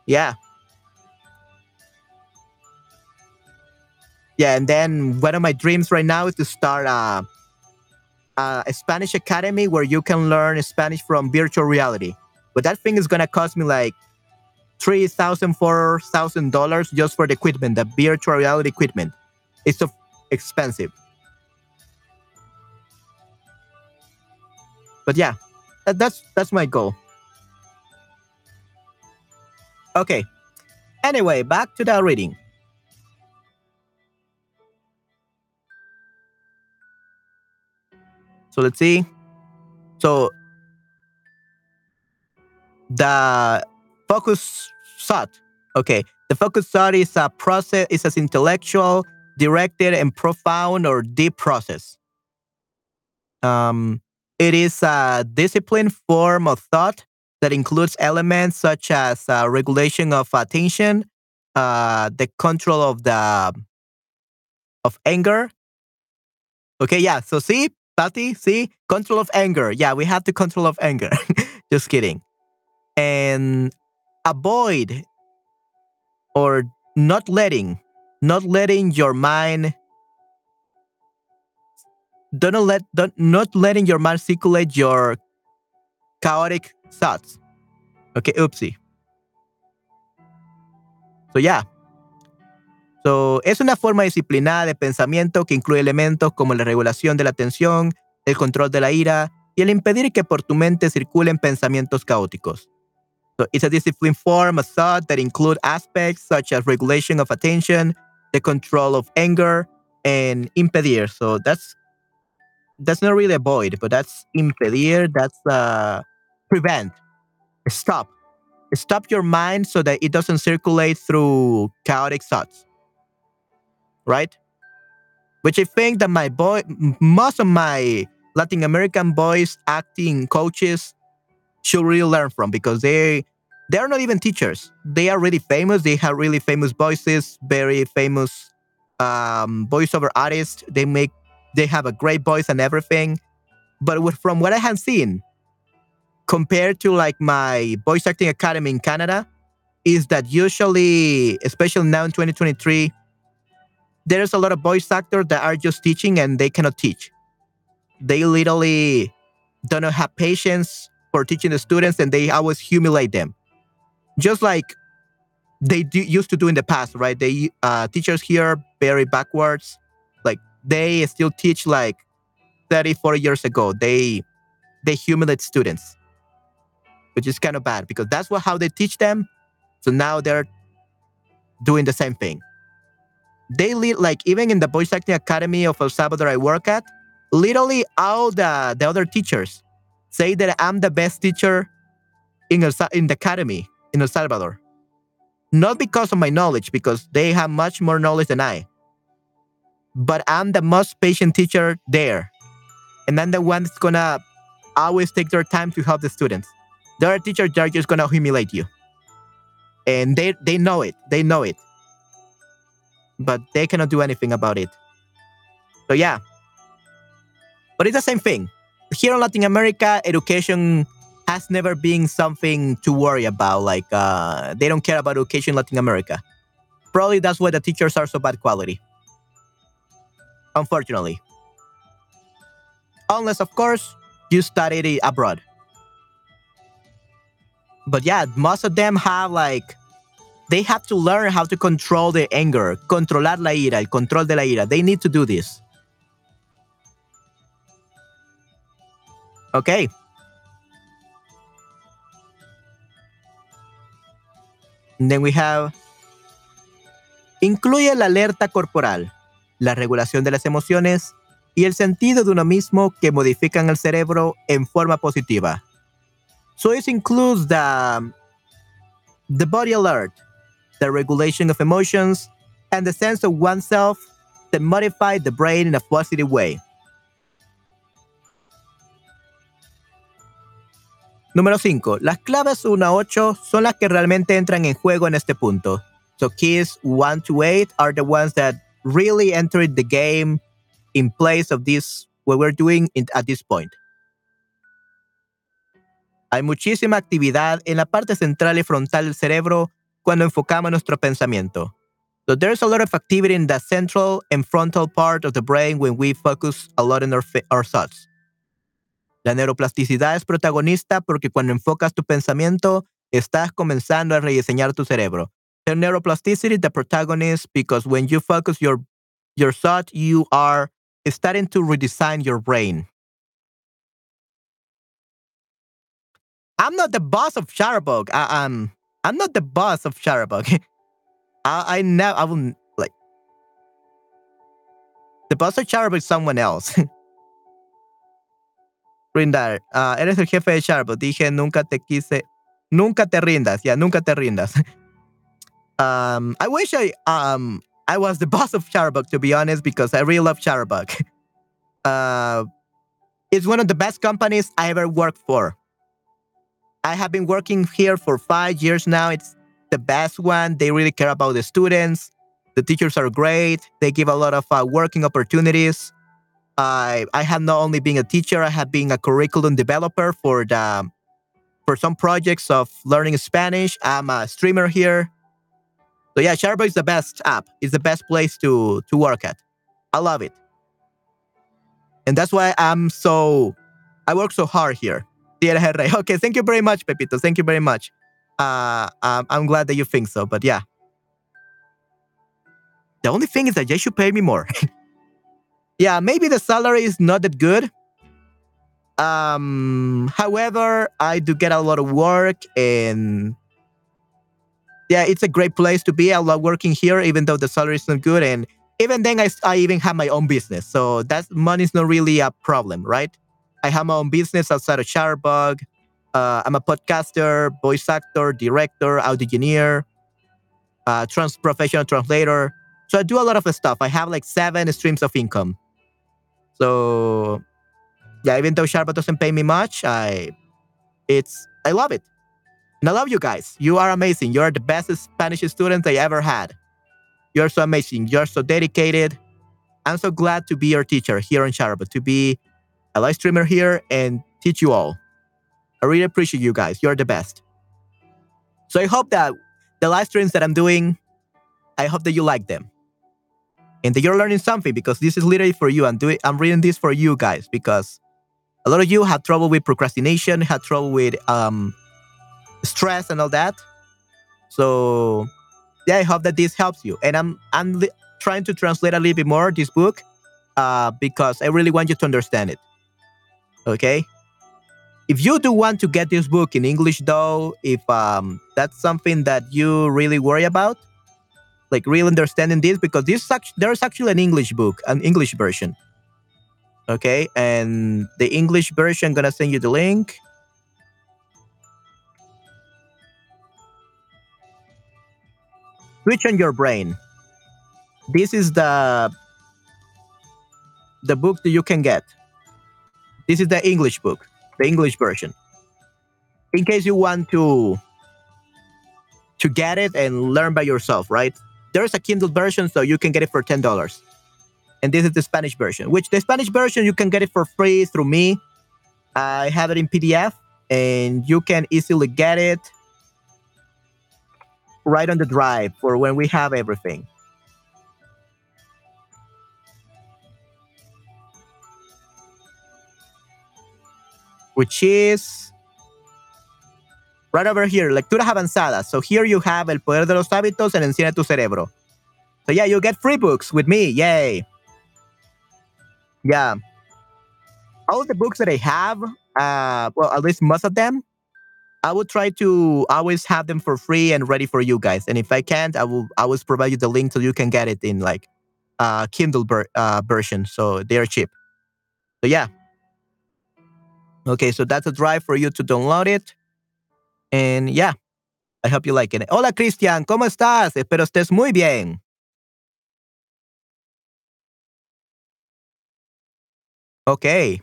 yeah. Yeah, and then one of my dreams right now is to start a, a Spanish academy where you can learn Spanish from virtual reality. But that thing is gonna cost me like three thousand, four thousand dollars just for the equipment, the virtual reality equipment. It's so expensive. But yeah, that, that's that's my goal. Okay. Anyway, back to the reading. So let's see. So the focus thought. Okay, the focus thought is a process. Is as intellectual directed and profound or deep process. Um, it is a disciplined form of thought that includes elements such as uh, regulation of attention, uh, the control of the of anger. Okay, yeah. So see, See, control of anger. Yeah, we have the control of anger. Just kidding. And avoid or not letting not letting your mind don't let don't, not letting your mind circulate your chaotic thoughts. Okay, oopsie. So yeah. So, es una forma disciplinada de pensamiento que incluye elementos como la regulación de la atención, el control de la ira y el impedir que por tu mente circulen pensamientos caóticos. So, it's a disciplined form of thought that include aspects such as regulation of attention, the control of anger and impedir. So that's that's not really avoid, but that's impedir. That's uh, prevent, stop, stop your mind so that it doesn't circulate through chaotic thoughts, right? Which I think that my boy, most of my Latin American boys acting coaches should really learn from because they they are not even teachers. They are really famous. They have really famous voices, very famous um, voiceover artists. They make they have a great voice and everything. But with, from what I have seen, compared to like my voice acting academy in Canada, is that usually, especially now in 2023, there's a lot of voice actors that are just teaching and they cannot teach. They literally don't have patience for teaching the students and they always humiliate them just like they do, used to do in the past, right? They uh, teachers here very backwards. Like they still teach like 30, 40 years ago. They they humiliate students, which is kind of bad because that's what how they teach them. So now they're doing the same thing. They lead like even in the voice acting academy of El Salvador I work at, literally all the the other teachers say that I'm the best teacher in El, in the academy in El Salvador. not because of my knowledge, because they have much more knowledge than I. But I'm the most patient teacher there. And I'm the one that's gonna always take their time to help the students. The other teachers are just gonna humiliate you. And they they know it. They know it. But they cannot do anything about it. So yeah. But it's the same thing. Here in Latin America, education has never been something to worry about. Like uh, they don't care about education in Latin America. Probably that's why the teachers are so bad quality. Unfortunately. Unless, of course, you studied abroad. But yeah, most of them have like they have to learn how to control their anger, controlar la ira, el control de la ira. They need to do this. Okay. And then we have incluye la alerta corporal, la regulación de las emociones y el sentido de uno mismo que modifican el cerebro en forma positiva. So it includes the, the body alert, the regulation of emotions, and the sense of oneself that modify the brain in a positive way. Número 5. Las claves 1 a 8 son las que realmente entran en juego en este punto. So keys 1 to 8 are the ones that really entered the game in place of this, what we're doing in, at this point. Hay muchísima actividad en la parte central y frontal del cerebro cuando enfocamos nuestro pensamiento. So there's a lot of activity in the central and frontal part of the brain when we focus a lot on our, our thoughts. La neuroplasticidad es protagonista porque cuando enfocas tu pensamiento, estás comenzando a rediseñar tu cerebro. The neuroplasticity the protagonist because when you focus your your thought, you are starting to redesign your brain. I'm not the boss of Chatterbug. I, am I'm not the boss of Chatterbug. I I never I will like the boss of Chatterbug is someone else. Rindar, uh, eres el jefe de Chatterbug. Dije nunca te quise, nunca te rindas. Yeah, nunca te rindas. um, I wish I um I was the boss of Chatterbug to be honest because I really love Chatterbug. uh, it's one of the best companies I ever worked for. I have been working here for five years now. It's the best one. They really care about the students. The teachers are great. They give a lot of uh, working opportunities. I I have not only been a teacher, I have been a curriculum developer for the for some projects of learning Spanish. I'm a streamer here. So yeah, Chatterbug is the best app. It's the best place to to work at. I love it. And that's why I'm so I work so hard here. Okay, thank you very much, Pepito. Thank you very much. Uh, um, I'm glad that you think so, but yeah. The only thing is that they should pay me more. yeah, maybe the salary is not that good. Um, however, I do get a lot of work and yeah, it's a great place to be. I love working here, even though the salary is not good. And even then, I, I even have my own business. So that money is not really a problem, right? I have my own business outside of Chatterbug. Uh, I'm a podcaster, voice actor, director, audio engineer, uh, trans professional translator. So I do a lot of stuff. I have like seven streams of income. So yeah, even though Chatterbug doesn't pay me much, I it's I love it. And I love you guys. You are amazing. You are the best Spanish students I ever had. You're so amazing. You're so dedicated. I'm so glad to be your teacher here on Chatterbug, to be a live streamer here and teach you all. I really appreciate you guys. You're the best. So I hope that the live streams that I'm doing, I hope that you like them. And that you're learning something because this is literally for you. I'm doing I'm reading this for you guys because a lot of you have trouble with procrastination, had trouble with um stress and all that. So yeah, I hope that this helps you. And I'm I'm li- trying to translate a little bit more this book uh, because I really want you to understand it. Okay. If you do want to get this book in English, though, if um, that's something that you really worry about, like really understanding this, because this there's actually an English book, an English version. Okay, and the English version, I'm gonna send you the link. Switch on your brain. This is the the book that you can get. This is the English book, the English version. In case you want to to get it and learn by yourself, right? There's a Kindle version, so you can get it for ten dollars. And this is the Spanish version, which the Spanish version you can get it for free through me. I have it in PDF, and you can easily get it right on the drive for when we have everything. Which is right over here, lecturas avanzadas. So here you have El Poder de los Hábitos and Enciende tu Cerebro. So yeah, you get free books with me. Yay. Yeah. All the books that I have, uh, well, at least most of them, I will try to always have them for free and ready for you guys. And if I can't, I will always provide you the link so you can get it in like uh Kindle uh, version. So they are cheap. So yeah. Okay, so that's a drive for you to download it. And yeah, I hope you like it. Hola Cristian, ¿cómo estás? Espero estés muy bien. Okay.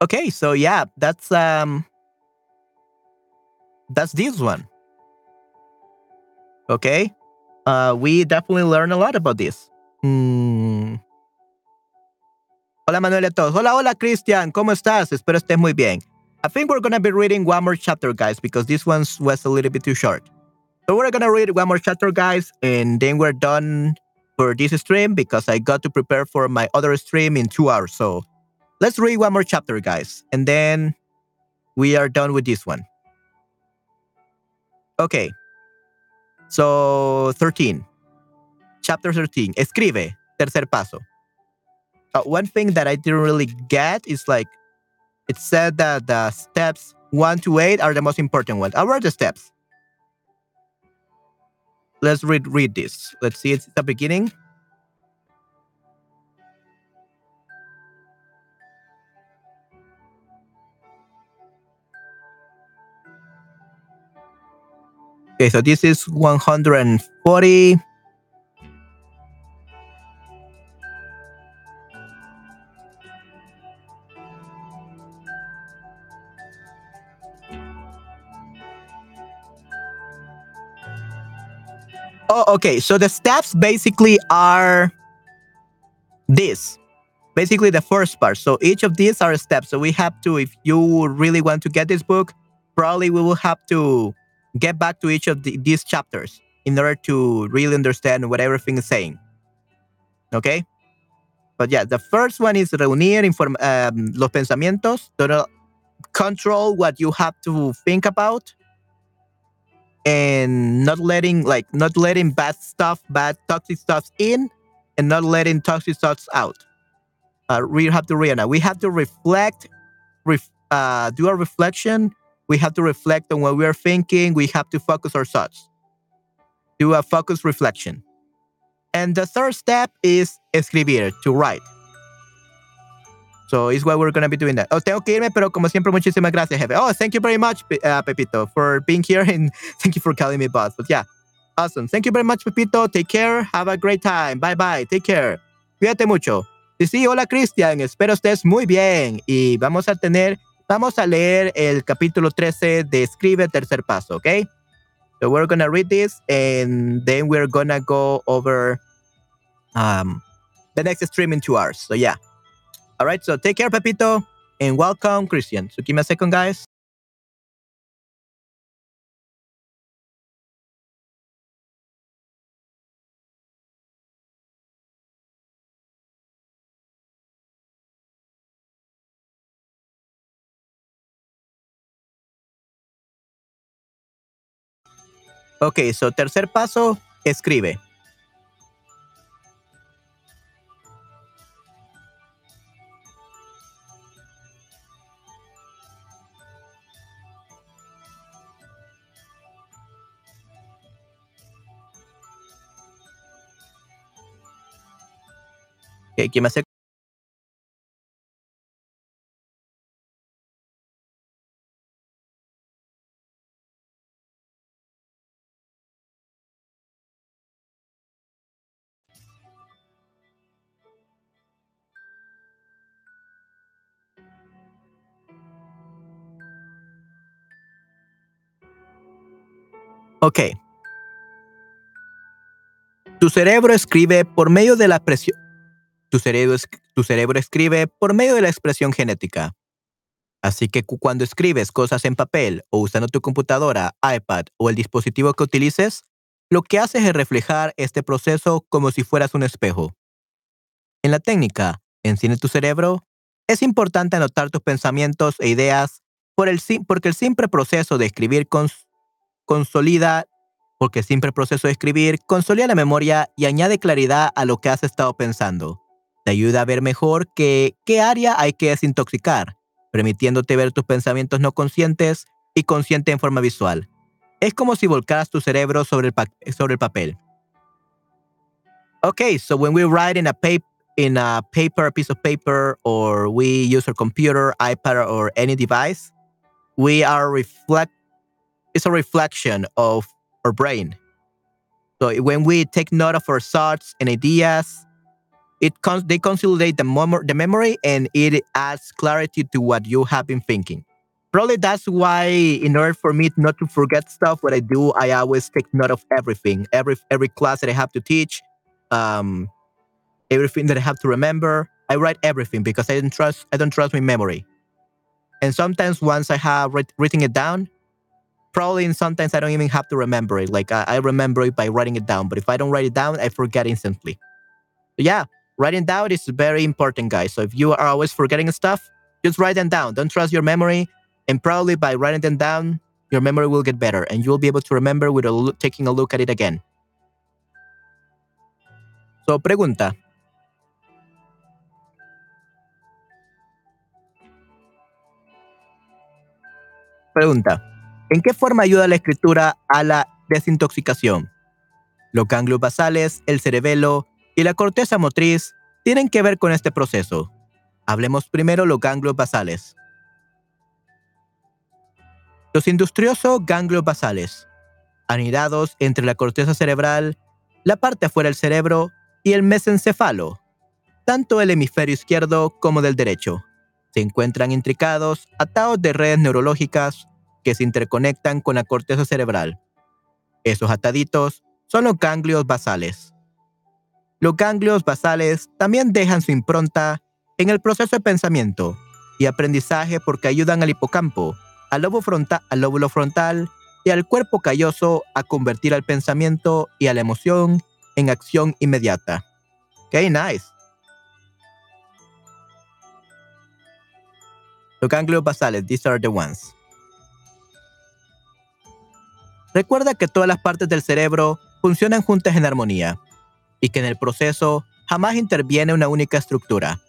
Okay, so yeah, that's um that's this one. Okay. Uh we definitely learn a lot about this. Mm. Hola Manuel a todos. Hola, hola Cristian, ¿cómo estás? Espero estés muy bien. I think we're gonna be reading one more chapter, guys, because this one was a little bit too short. So we're gonna read one more chapter, guys, and then we're done for this stream because I got to prepare for my other stream in two hours. So let's read one more chapter, guys, and then we are done with this one. Okay. So 13. Chapter 13. Escribe. Tercer paso. Uh, one thing that I didn't really get is like it said that the steps one to eight are the most important ones. What are the steps? Let's read read this. Let's see. It's the beginning. Okay, so this is 140. Oh, okay. So the steps basically are this. Basically, the first part. So each of these are steps. So we have to, if you really want to get this book, probably we will have to get back to each of the, these chapters in order to really understand what everything is saying. Okay? But yeah, the first one is reunir inform um, los pensamientos, to control what you have to think about and not letting like not letting bad stuff, bad toxic stuff in and not letting toxic thoughts out. Uh, we have to realize we have to reflect, ref, uh, do a reflection we have to reflect on what we are thinking. We have to focus our thoughts. Do a focus reflection. And the third step is escribir, to write. So it's what we're going to be doing that. Oh, tengo que irme, pero como siempre, muchísimas gracias, jefe. Oh, thank you very much, uh, Pepito, for being here and thank you for calling me boss. But yeah, awesome. Thank you very much, Pepito. Take care. Have a great time. Bye bye. Take care. Cuídate mucho. Sí, sí, hola, Cristian. Espero estés muy bien. Y vamos a tener Vamos a leer el capítulo 13 de Escribe Tercer Paso, ¿ok? So we're gonna read this and then we're gonna go over um, the next stream in two hours. So yeah. All right, so take care, Pepito, and welcome, Christian. So give me a second, guys. Ok, so tercer paso, escribe. Okay, give me a Ok. Tu cerebro escribe por medio de la expresión. Tu cerebro, tu cerebro escribe por medio de la expresión genética. Así que cuando escribes cosas en papel o usando tu computadora, iPad o el dispositivo que utilices, lo que haces es reflejar este proceso como si fueras un espejo. En la técnica, Enciende tu cerebro, es importante anotar tus pensamientos e ideas por el, porque el simple proceso de escribir consolida, porque el simple proceso de escribir consolida la memoria y añade claridad a lo que has estado pensando. Te ayuda a ver mejor qué área hay que desintoxicar permitiéndote ver tus pensamientos no conscientes y consciente en forma visual. Es como si volcaras tu cerebro sobre el, sobre el papel. Okay, so when we write in a paper, in a paper, a piece of paper, or we use our computer, iPad, or any device, we are reflect. It's a reflection of our brain. So when we take note of our thoughts and ideas, it cons- they consolidate the, mem- the memory and it adds clarity to what you have been thinking. Probably that's why, in order for me not to forget stuff, what I do, I always take note of everything, every every class that I have to teach, um, everything that I have to remember. I write everything because I don't trust I don't trust my memory. And sometimes once I have writ- written it down, probably sometimes I don't even have to remember it. Like I, I remember it by writing it down, but if I don't write it down, I forget instantly. But yeah, writing down is very important, guys. So if you are always forgetting stuff, just write them down. Don't trust your memory. And probably by writing them down, your memory will get better and you will be able to remember without taking a look at it again. So, pregunta. Pregunta. ¿En qué forma ayuda la escritura a la desintoxicación? Los ganglios basales, el cerebelo y la corteza motriz tienen que ver con este proceso. Hablemos primero los ganglios basales. Los industriosos ganglios basales, anidados entre la corteza cerebral, la parte afuera del cerebro y el mesencefalo, tanto el hemisferio izquierdo como del derecho, se encuentran intricados, atados de redes neurológicas que se interconectan con la corteza cerebral. Esos ataditos son los ganglios basales. Los ganglios basales también dejan su impronta en el proceso de pensamiento y aprendizaje porque ayudan al hipocampo, al, al lóbulo frontal y al cuerpo calloso a convertir al pensamiento y a la emoción en acción inmediata. ¡Qué nice! Los ganglios basales, these are the ones. Recuerda que todas las partes del cerebro funcionan juntas en armonía y que en el proceso jamás interviene una única estructura.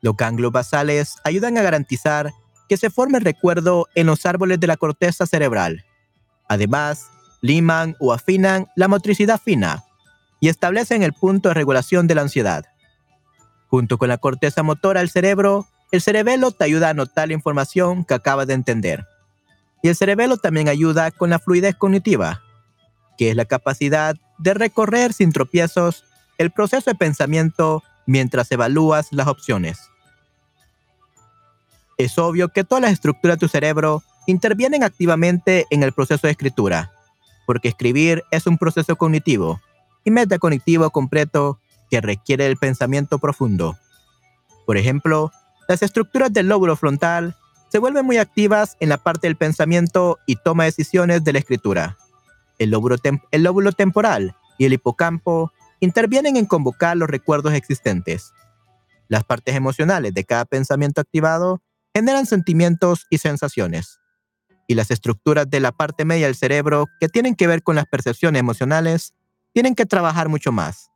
Los ganglios basales ayudan a garantizar que se forme el recuerdo en los árboles de la corteza cerebral. Además, liman o afinan la motricidad fina y establecen el punto de regulación de la ansiedad. Junto con la corteza motora del cerebro, el cerebelo te ayuda a anotar la información que acabas de entender. Y el cerebelo también ayuda con la fluidez cognitiva, que es la capacidad de recorrer sin tropiezos el proceso de pensamiento mientras evalúas las opciones. Es obvio que todas las estructuras de tu cerebro intervienen activamente en el proceso de escritura, porque escribir es un proceso cognitivo y metacognitivo completo que requiere el pensamiento profundo. Por ejemplo, las estructuras del lóbulo frontal se vuelven muy activas en la parte del pensamiento y toma decisiones de la escritura el lóbulo, temporal y el hipocampo intervienen en convocar los recuerdos existentes. Las partes emocionales de cada pensamiento activado generan sentimientos y sensaciones. Y las estructuras de la parte media del cerebro que tienen que ver con las percepciones emocionales tienen que trabajar mucho más.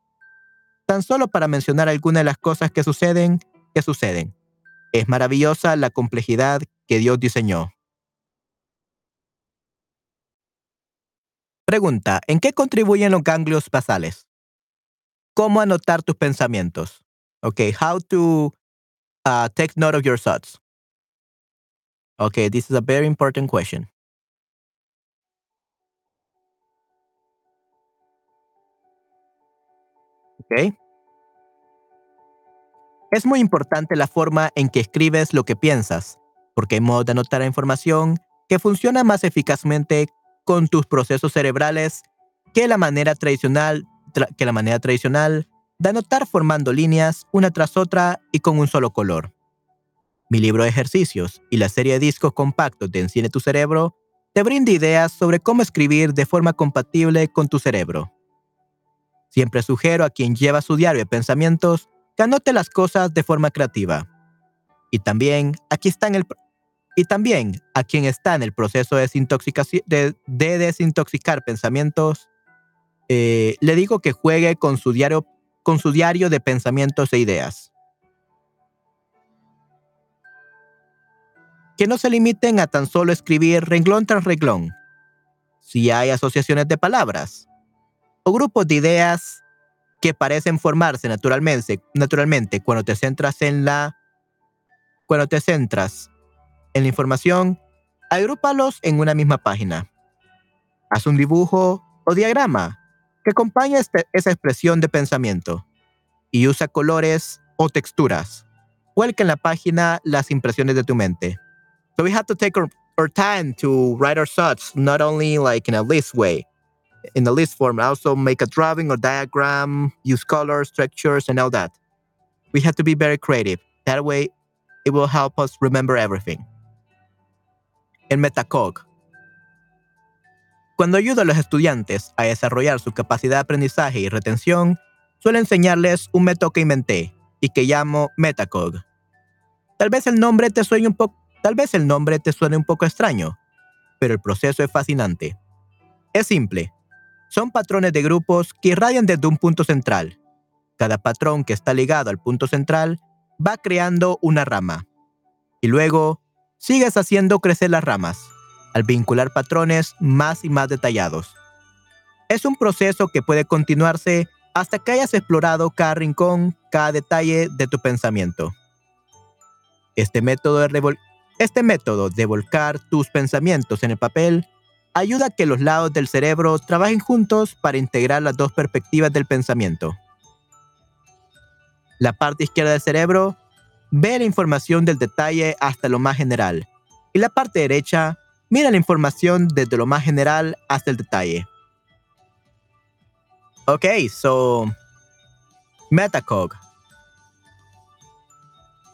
Tan solo para mencionar algunas de las cosas que suceden, que suceden. Es maravillosa la complejidad que Dios diseñó. Pregunta, ¿en qué contribuyen los ganglios basales? ¿Cómo anotar tus pensamientos? Okay, how to uh, take note of your thoughts. Okay, this is a very important question. Okay. Es muy importante la forma en que escribes lo que piensas, porque hay modo de anotar información que funciona más eficazmente con tus procesos cerebrales que la manera tradicional, que la manera tradicional de anotar formando líneas una tras otra y con un solo color. Mi libro de ejercicios y la serie de discos compactos de Enciende tu cerebro te brinda ideas sobre cómo escribir de forma compatible con tu cerebro. Siempre sugiero a quien lleva su diario de pensamientos que anote las cosas de forma creativa. Y también, aquí está en el, y también a quien está en el proceso de, desintoxicar pensamientos, eh, le digo que juegue con su, diario, con su diario de pensamientos e ideas. que no se limiten a tan solo escribir renglón tras renglón. Si hay asociaciones de palabras o grupos de ideas que parecen formarse naturalmente, naturalmente cuando te centras en la cuando te centras en la información, agrúpalos en una misma página. Haz un dibujo o diagrama que acompañe este, esa expresión de pensamiento y usa colores o texturas. Vuelca en la página las impresiones de tu mente. So we have to take our, our time to write our thoughts, not only like in a list way, in the list form, also make a drawing or diagram, use colors, structures, and all that. We have to be very creative. That way, it will help us remember everything. En Metacog. Cuando ayudo a los estudiantes a desarrollar su capacidad de aprendizaje y retención, suelo enseñarles un método que inventé y que llamo Metacog. Tal vez el nombre te suene un poco Tal vez el nombre te suene un poco extraño, pero el proceso es fascinante. Es simple. Son patrones de grupos que irradian desde un punto central. Cada patrón que está ligado al punto central va creando una rama. Y luego sigues haciendo crecer las ramas, al vincular patrones más y más detallados. Es un proceso que puede continuarse hasta que hayas explorado cada rincón, cada detalle de tu pensamiento. Este método de, este método de volcar tus pensamientos en el papel ayuda a que los lados del cerebro trabajen juntos para integrar las dos perspectivas del pensamiento. La parte izquierda del cerebro ve la información del detalle hasta lo más general y la parte derecha mira la información desde lo más general hasta el detalle. Ok, so Metacog.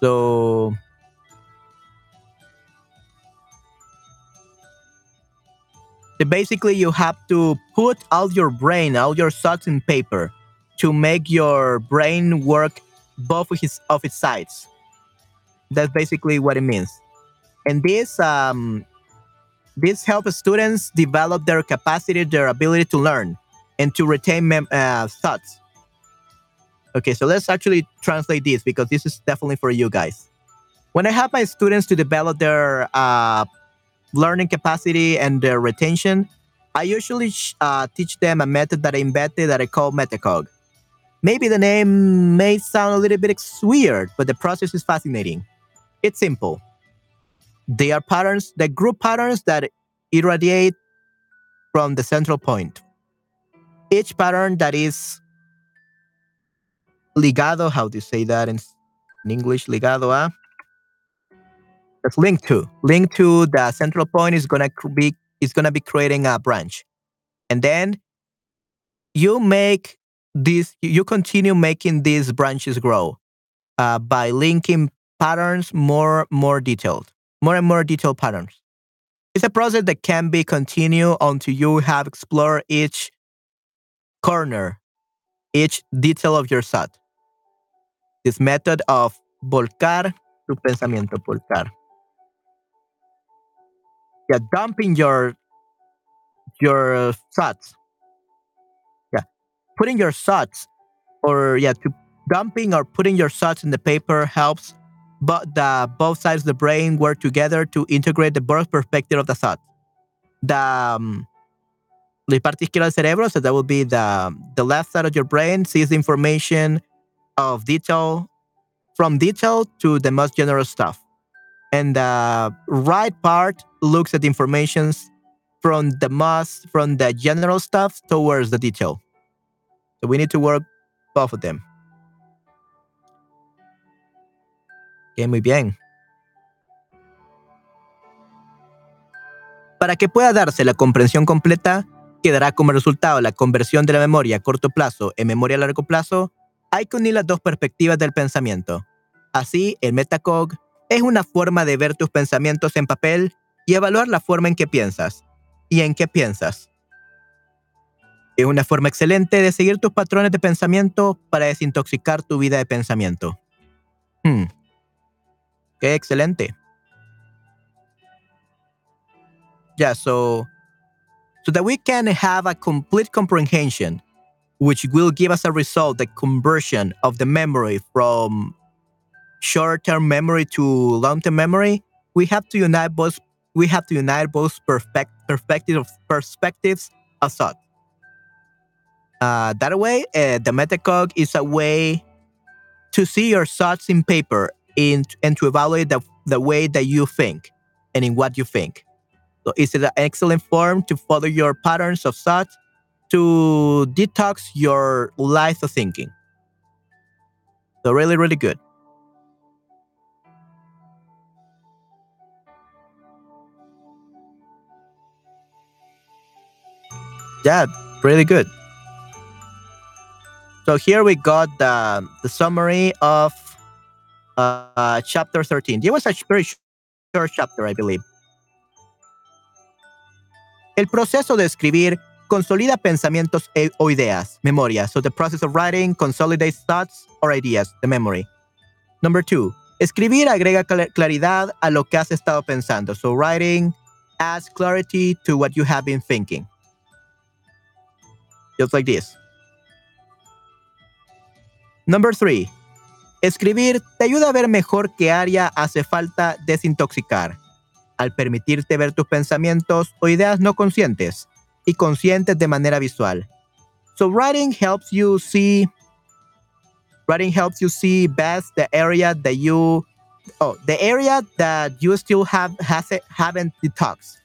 So basically you have to put all your brain, all your thoughts in paper to make your brain work both of, his, of its sides. That's basically what it means. And this um, this helps students develop their capacity, their ability to learn, and to retain uh, thoughts. Okay, so let's actually translate this because this is definitely for you guys. When I help my students to develop their uh, learning capacity and their retention, I usually uh, teach them a method that I invented that I call Metacog. Maybe the name may sound a little bit weird, but the process is fascinating. It's simple. They are patterns, the group patterns that irradiate from the central point. Each pattern that is ligado, how do you say that in, in English? Ligado a it's linked to linked to the central point is gonna be is gonna be creating a branch, and then you make this you continue making these branches grow uh, by linking patterns more more detailed, more and more detailed patterns. It's a process that can be continued until you have explored each corner, each detail of your thought. This method of volcar tu pensamiento, volcar yeah, dumping your your thoughts. Yeah, putting your thoughts, or yeah, to dumping or putting your thoughts in the paper helps, but the both sides of the brain work together to integrate the both perspective of the thought. The um, la parte del cerebro, so that will be the the left side of your brain sees the information of detail from detail to the most general stuff and the right part looks at information from the most from the general stuff towards the detail. So we need to work both of them. Okay, muy bien. Para que pueda darse la comprensión completa, quedará como resultado la conversión de la memoria a corto plazo en memoria a largo plazo, hay que unir las dos perspectivas del pensamiento. Así, el metacog es una forma de ver tus pensamientos en papel y evaluar la forma en que piensas y en qué piensas. Es una forma excelente de seguir tus patrones de pensamiento para desintoxicar tu vida de pensamiento. Hmm. Qué excelente. Yeah, so so that we can have a complete comprehension, which will give us a result, the conversion of the memory from short-term memory to long-term memory. We have to unite both. We have to unite both perspect, perspectives perspectives of thought. Uh, that way, uh, the metacog is a way to see your thoughts in paper in, and to evaluate the, the way that you think and in what you think. So it's an excellent form to follow your patterns of thought to detox your life of thinking. So really, really good. Yeah, really good. So here we got the, the summary of uh, chapter 13. It was a very short chapter, I believe. El proceso de escribir consolida pensamientos e o ideas, memoria. So the process of writing consolidates thoughts or ideas, the memory. Number two, escribir agrega claridad a lo que has estado pensando. So writing adds clarity to what you have been thinking. Just like this. Number three, escribir te ayuda a ver mejor qué área hace falta desintoxicar al permitirte ver tus pensamientos o ideas no conscientes y conscientes de manera visual. So writing helps you see writing helps you see best the area that you oh the area that you still have has haven't detoxed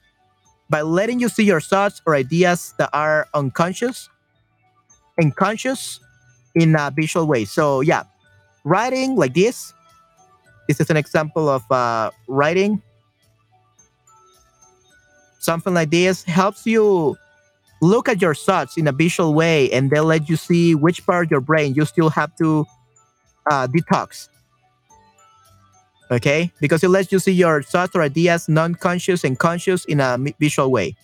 by letting you see your thoughts or ideas that are unconscious and conscious in a visual way. So yeah, writing like this. This is an example of uh, writing something like this helps you look at your thoughts in a visual way and they'll let you see which part of your brain you still have to uh, detox okay because it lets you see your thoughts or ideas non-conscious and conscious in a visual way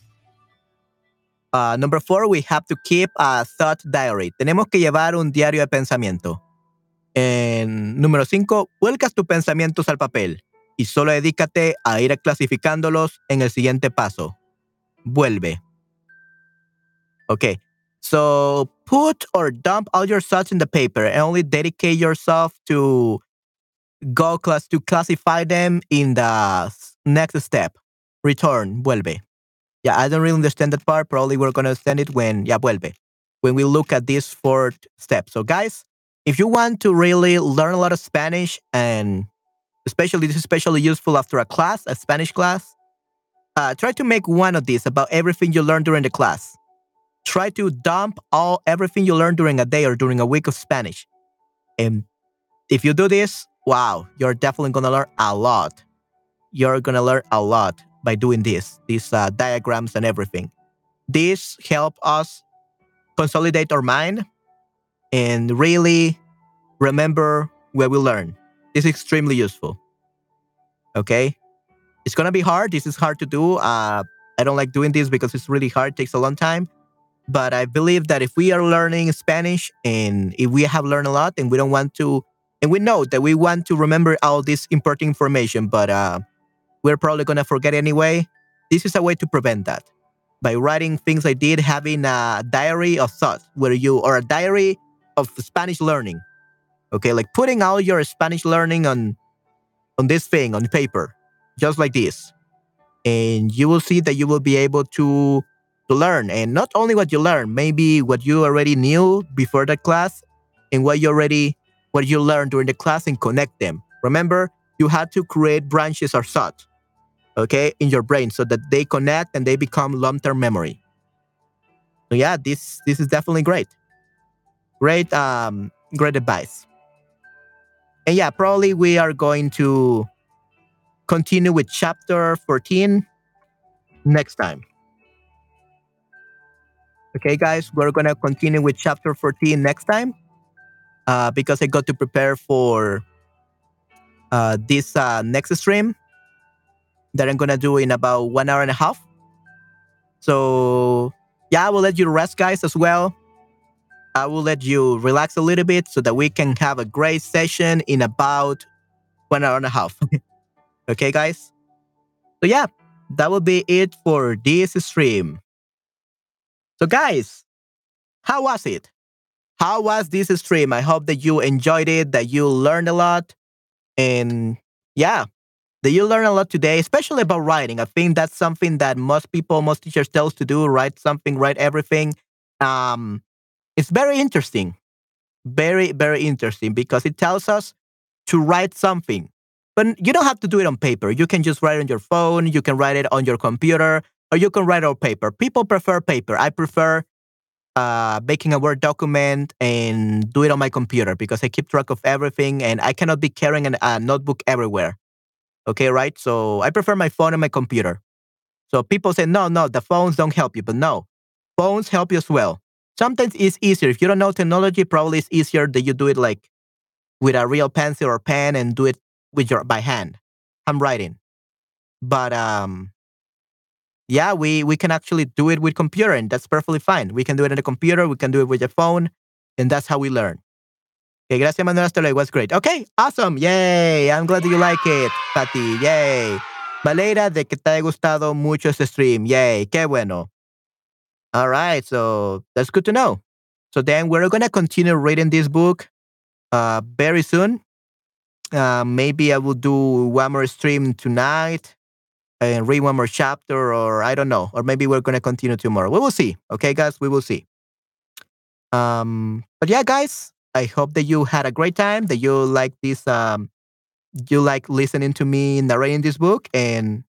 uh, number four we have to keep a thought diary tenemos que llevar un diario de pensamiento en número cinco vuelcas tus pensamientos al papel y solo dedícate a ir clasificándolos en el siguiente paso. Vuelve. Okay. So put or dump all your thoughts in the paper and only dedicate yourself to go class to classify them in the next step. Return, vuelve. Yeah, I don't really understand that part. Probably we're gonna send it when yeah, vuelve. When we look at this fourth step. So guys, if you want to really learn a lot of Spanish and especially this is especially useful after a class, a Spanish class. Uh, try to make one of these about everything you learned during the class. Try to dump all everything you learned during a day or during a week of Spanish. And if you do this, wow, you're definitely gonna learn a lot. You're gonna learn a lot by doing this, these uh, diagrams and everything. This help us consolidate our mind and really remember where we learn. This is extremely useful. Okay. It's to be hard. This is hard to do. Uh, I don't like doing this because it's really hard. Takes a long time. But I believe that if we are learning Spanish and if we have learned a lot and we don't want to, and we know that we want to remember all this important information, but uh, we're probably going to forget anyway, this is a way to prevent that. By writing things I did, having a diary of thoughts where you, or a diary of Spanish learning, Okay, like putting all your Spanish learning on on this thing on paper, just like this. And you will see that you will be able to to learn and not only what you learn, maybe what you already knew before the class and what you already what you learned during the class and connect them. Remember, you had to create branches or thoughts, okay, in your brain so that they connect and they become long-term memory. So yeah, this this is definitely great. Great um great advice. And yeah, probably we are going to continue with chapter 14 next time. Okay, guys, we're gonna continue with chapter 14 next time uh, because I got to prepare for uh, this uh, next stream that I'm gonna do in about one hour and a half. So yeah, I will let you rest, guys, as well. I will let you relax a little bit so that we can have a great session in about one hour and a half. okay, guys? So, yeah, that will be it for this stream. So, guys, how was it? How was this stream? I hope that you enjoyed it, that you learned a lot. And yeah, that you learn a lot today, especially about writing. I think that's something that most people, most teachers tell us to do, write something, write everything. Um, it's very interesting. Very, very interesting because it tells us to write something. But you don't have to do it on paper. You can just write it on your phone, you can write it on your computer, or you can write on paper. People prefer paper. I prefer uh, making a Word document and do it on my computer because I keep track of everything and I cannot be carrying an, a notebook everywhere. Okay, right? So I prefer my phone and my computer. So people say, no, no, the phones don't help you. But no, phones help you as well sometimes it's easier. If you don't know technology, probably it's easier that you do it like with a real pencil or pen and do it with your by hand, handwriting. But um, yeah, we we can actually do it with computer, and that's perfectly fine. We can do it on the computer, we can do it with your phone, and that's how we learn. Okay, gracias Manuel, hasta luego. Was great. Okay, awesome. Yay. I'm glad that you like it, Patty. Yay. Valeria, de que te haya gustado mucho este stream. Yay. Qué bueno. All right, so that's good to know. So then we're gonna continue reading this book uh, very soon. Uh, maybe I will do one more stream tonight and read one more chapter, or I don't know, or maybe we're gonna continue tomorrow. We will see. Okay, guys, we will see. Um, but yeah, guys, I hope that you had a great time. That you like this. Um, you like listening to me narrating this book, and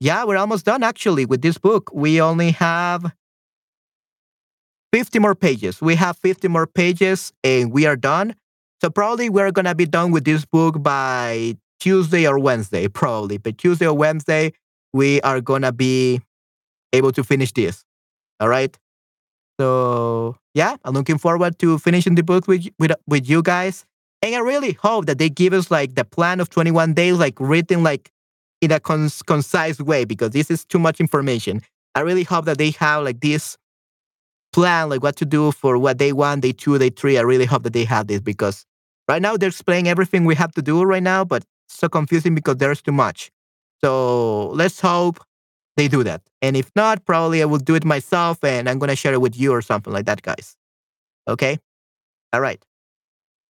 yeah, we're almost done actually with this book. We only have 50 more pages. We have 50 more pages and we are done. So probably we're going to be done with this book by Tuesday or Wednesday, probably. But Tuesday or Wednesday, we are going to be able to finish this. All right. So yeah, I'm looking forward to finishing the book with, with, with you guys. And I really hope that they give us like the plan of 21 days, like written like in a cons- concise way because this is too much information. I really hope that they have like this plan, like what to do for what day one, day two, day three. I really hope that they have this because right now they're explaining everything we have to do right now, but so confusing because there's too much. So let's hope they do that. And if not, probably I will do it myself and I'm going to share it with you or something like that, guys. Okay? All right.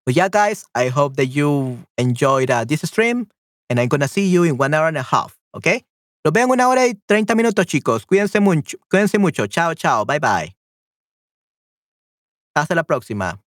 But yeah, guys, I hope that you enjoyed uh, this stream and I'm gonna see you in one hour and a half, Okay? Los veo una hora y 30 minutos, chicos. Cuídense mucho. Cuídense mucho. Chao, chao. Bye, bye. Hasta la próxima.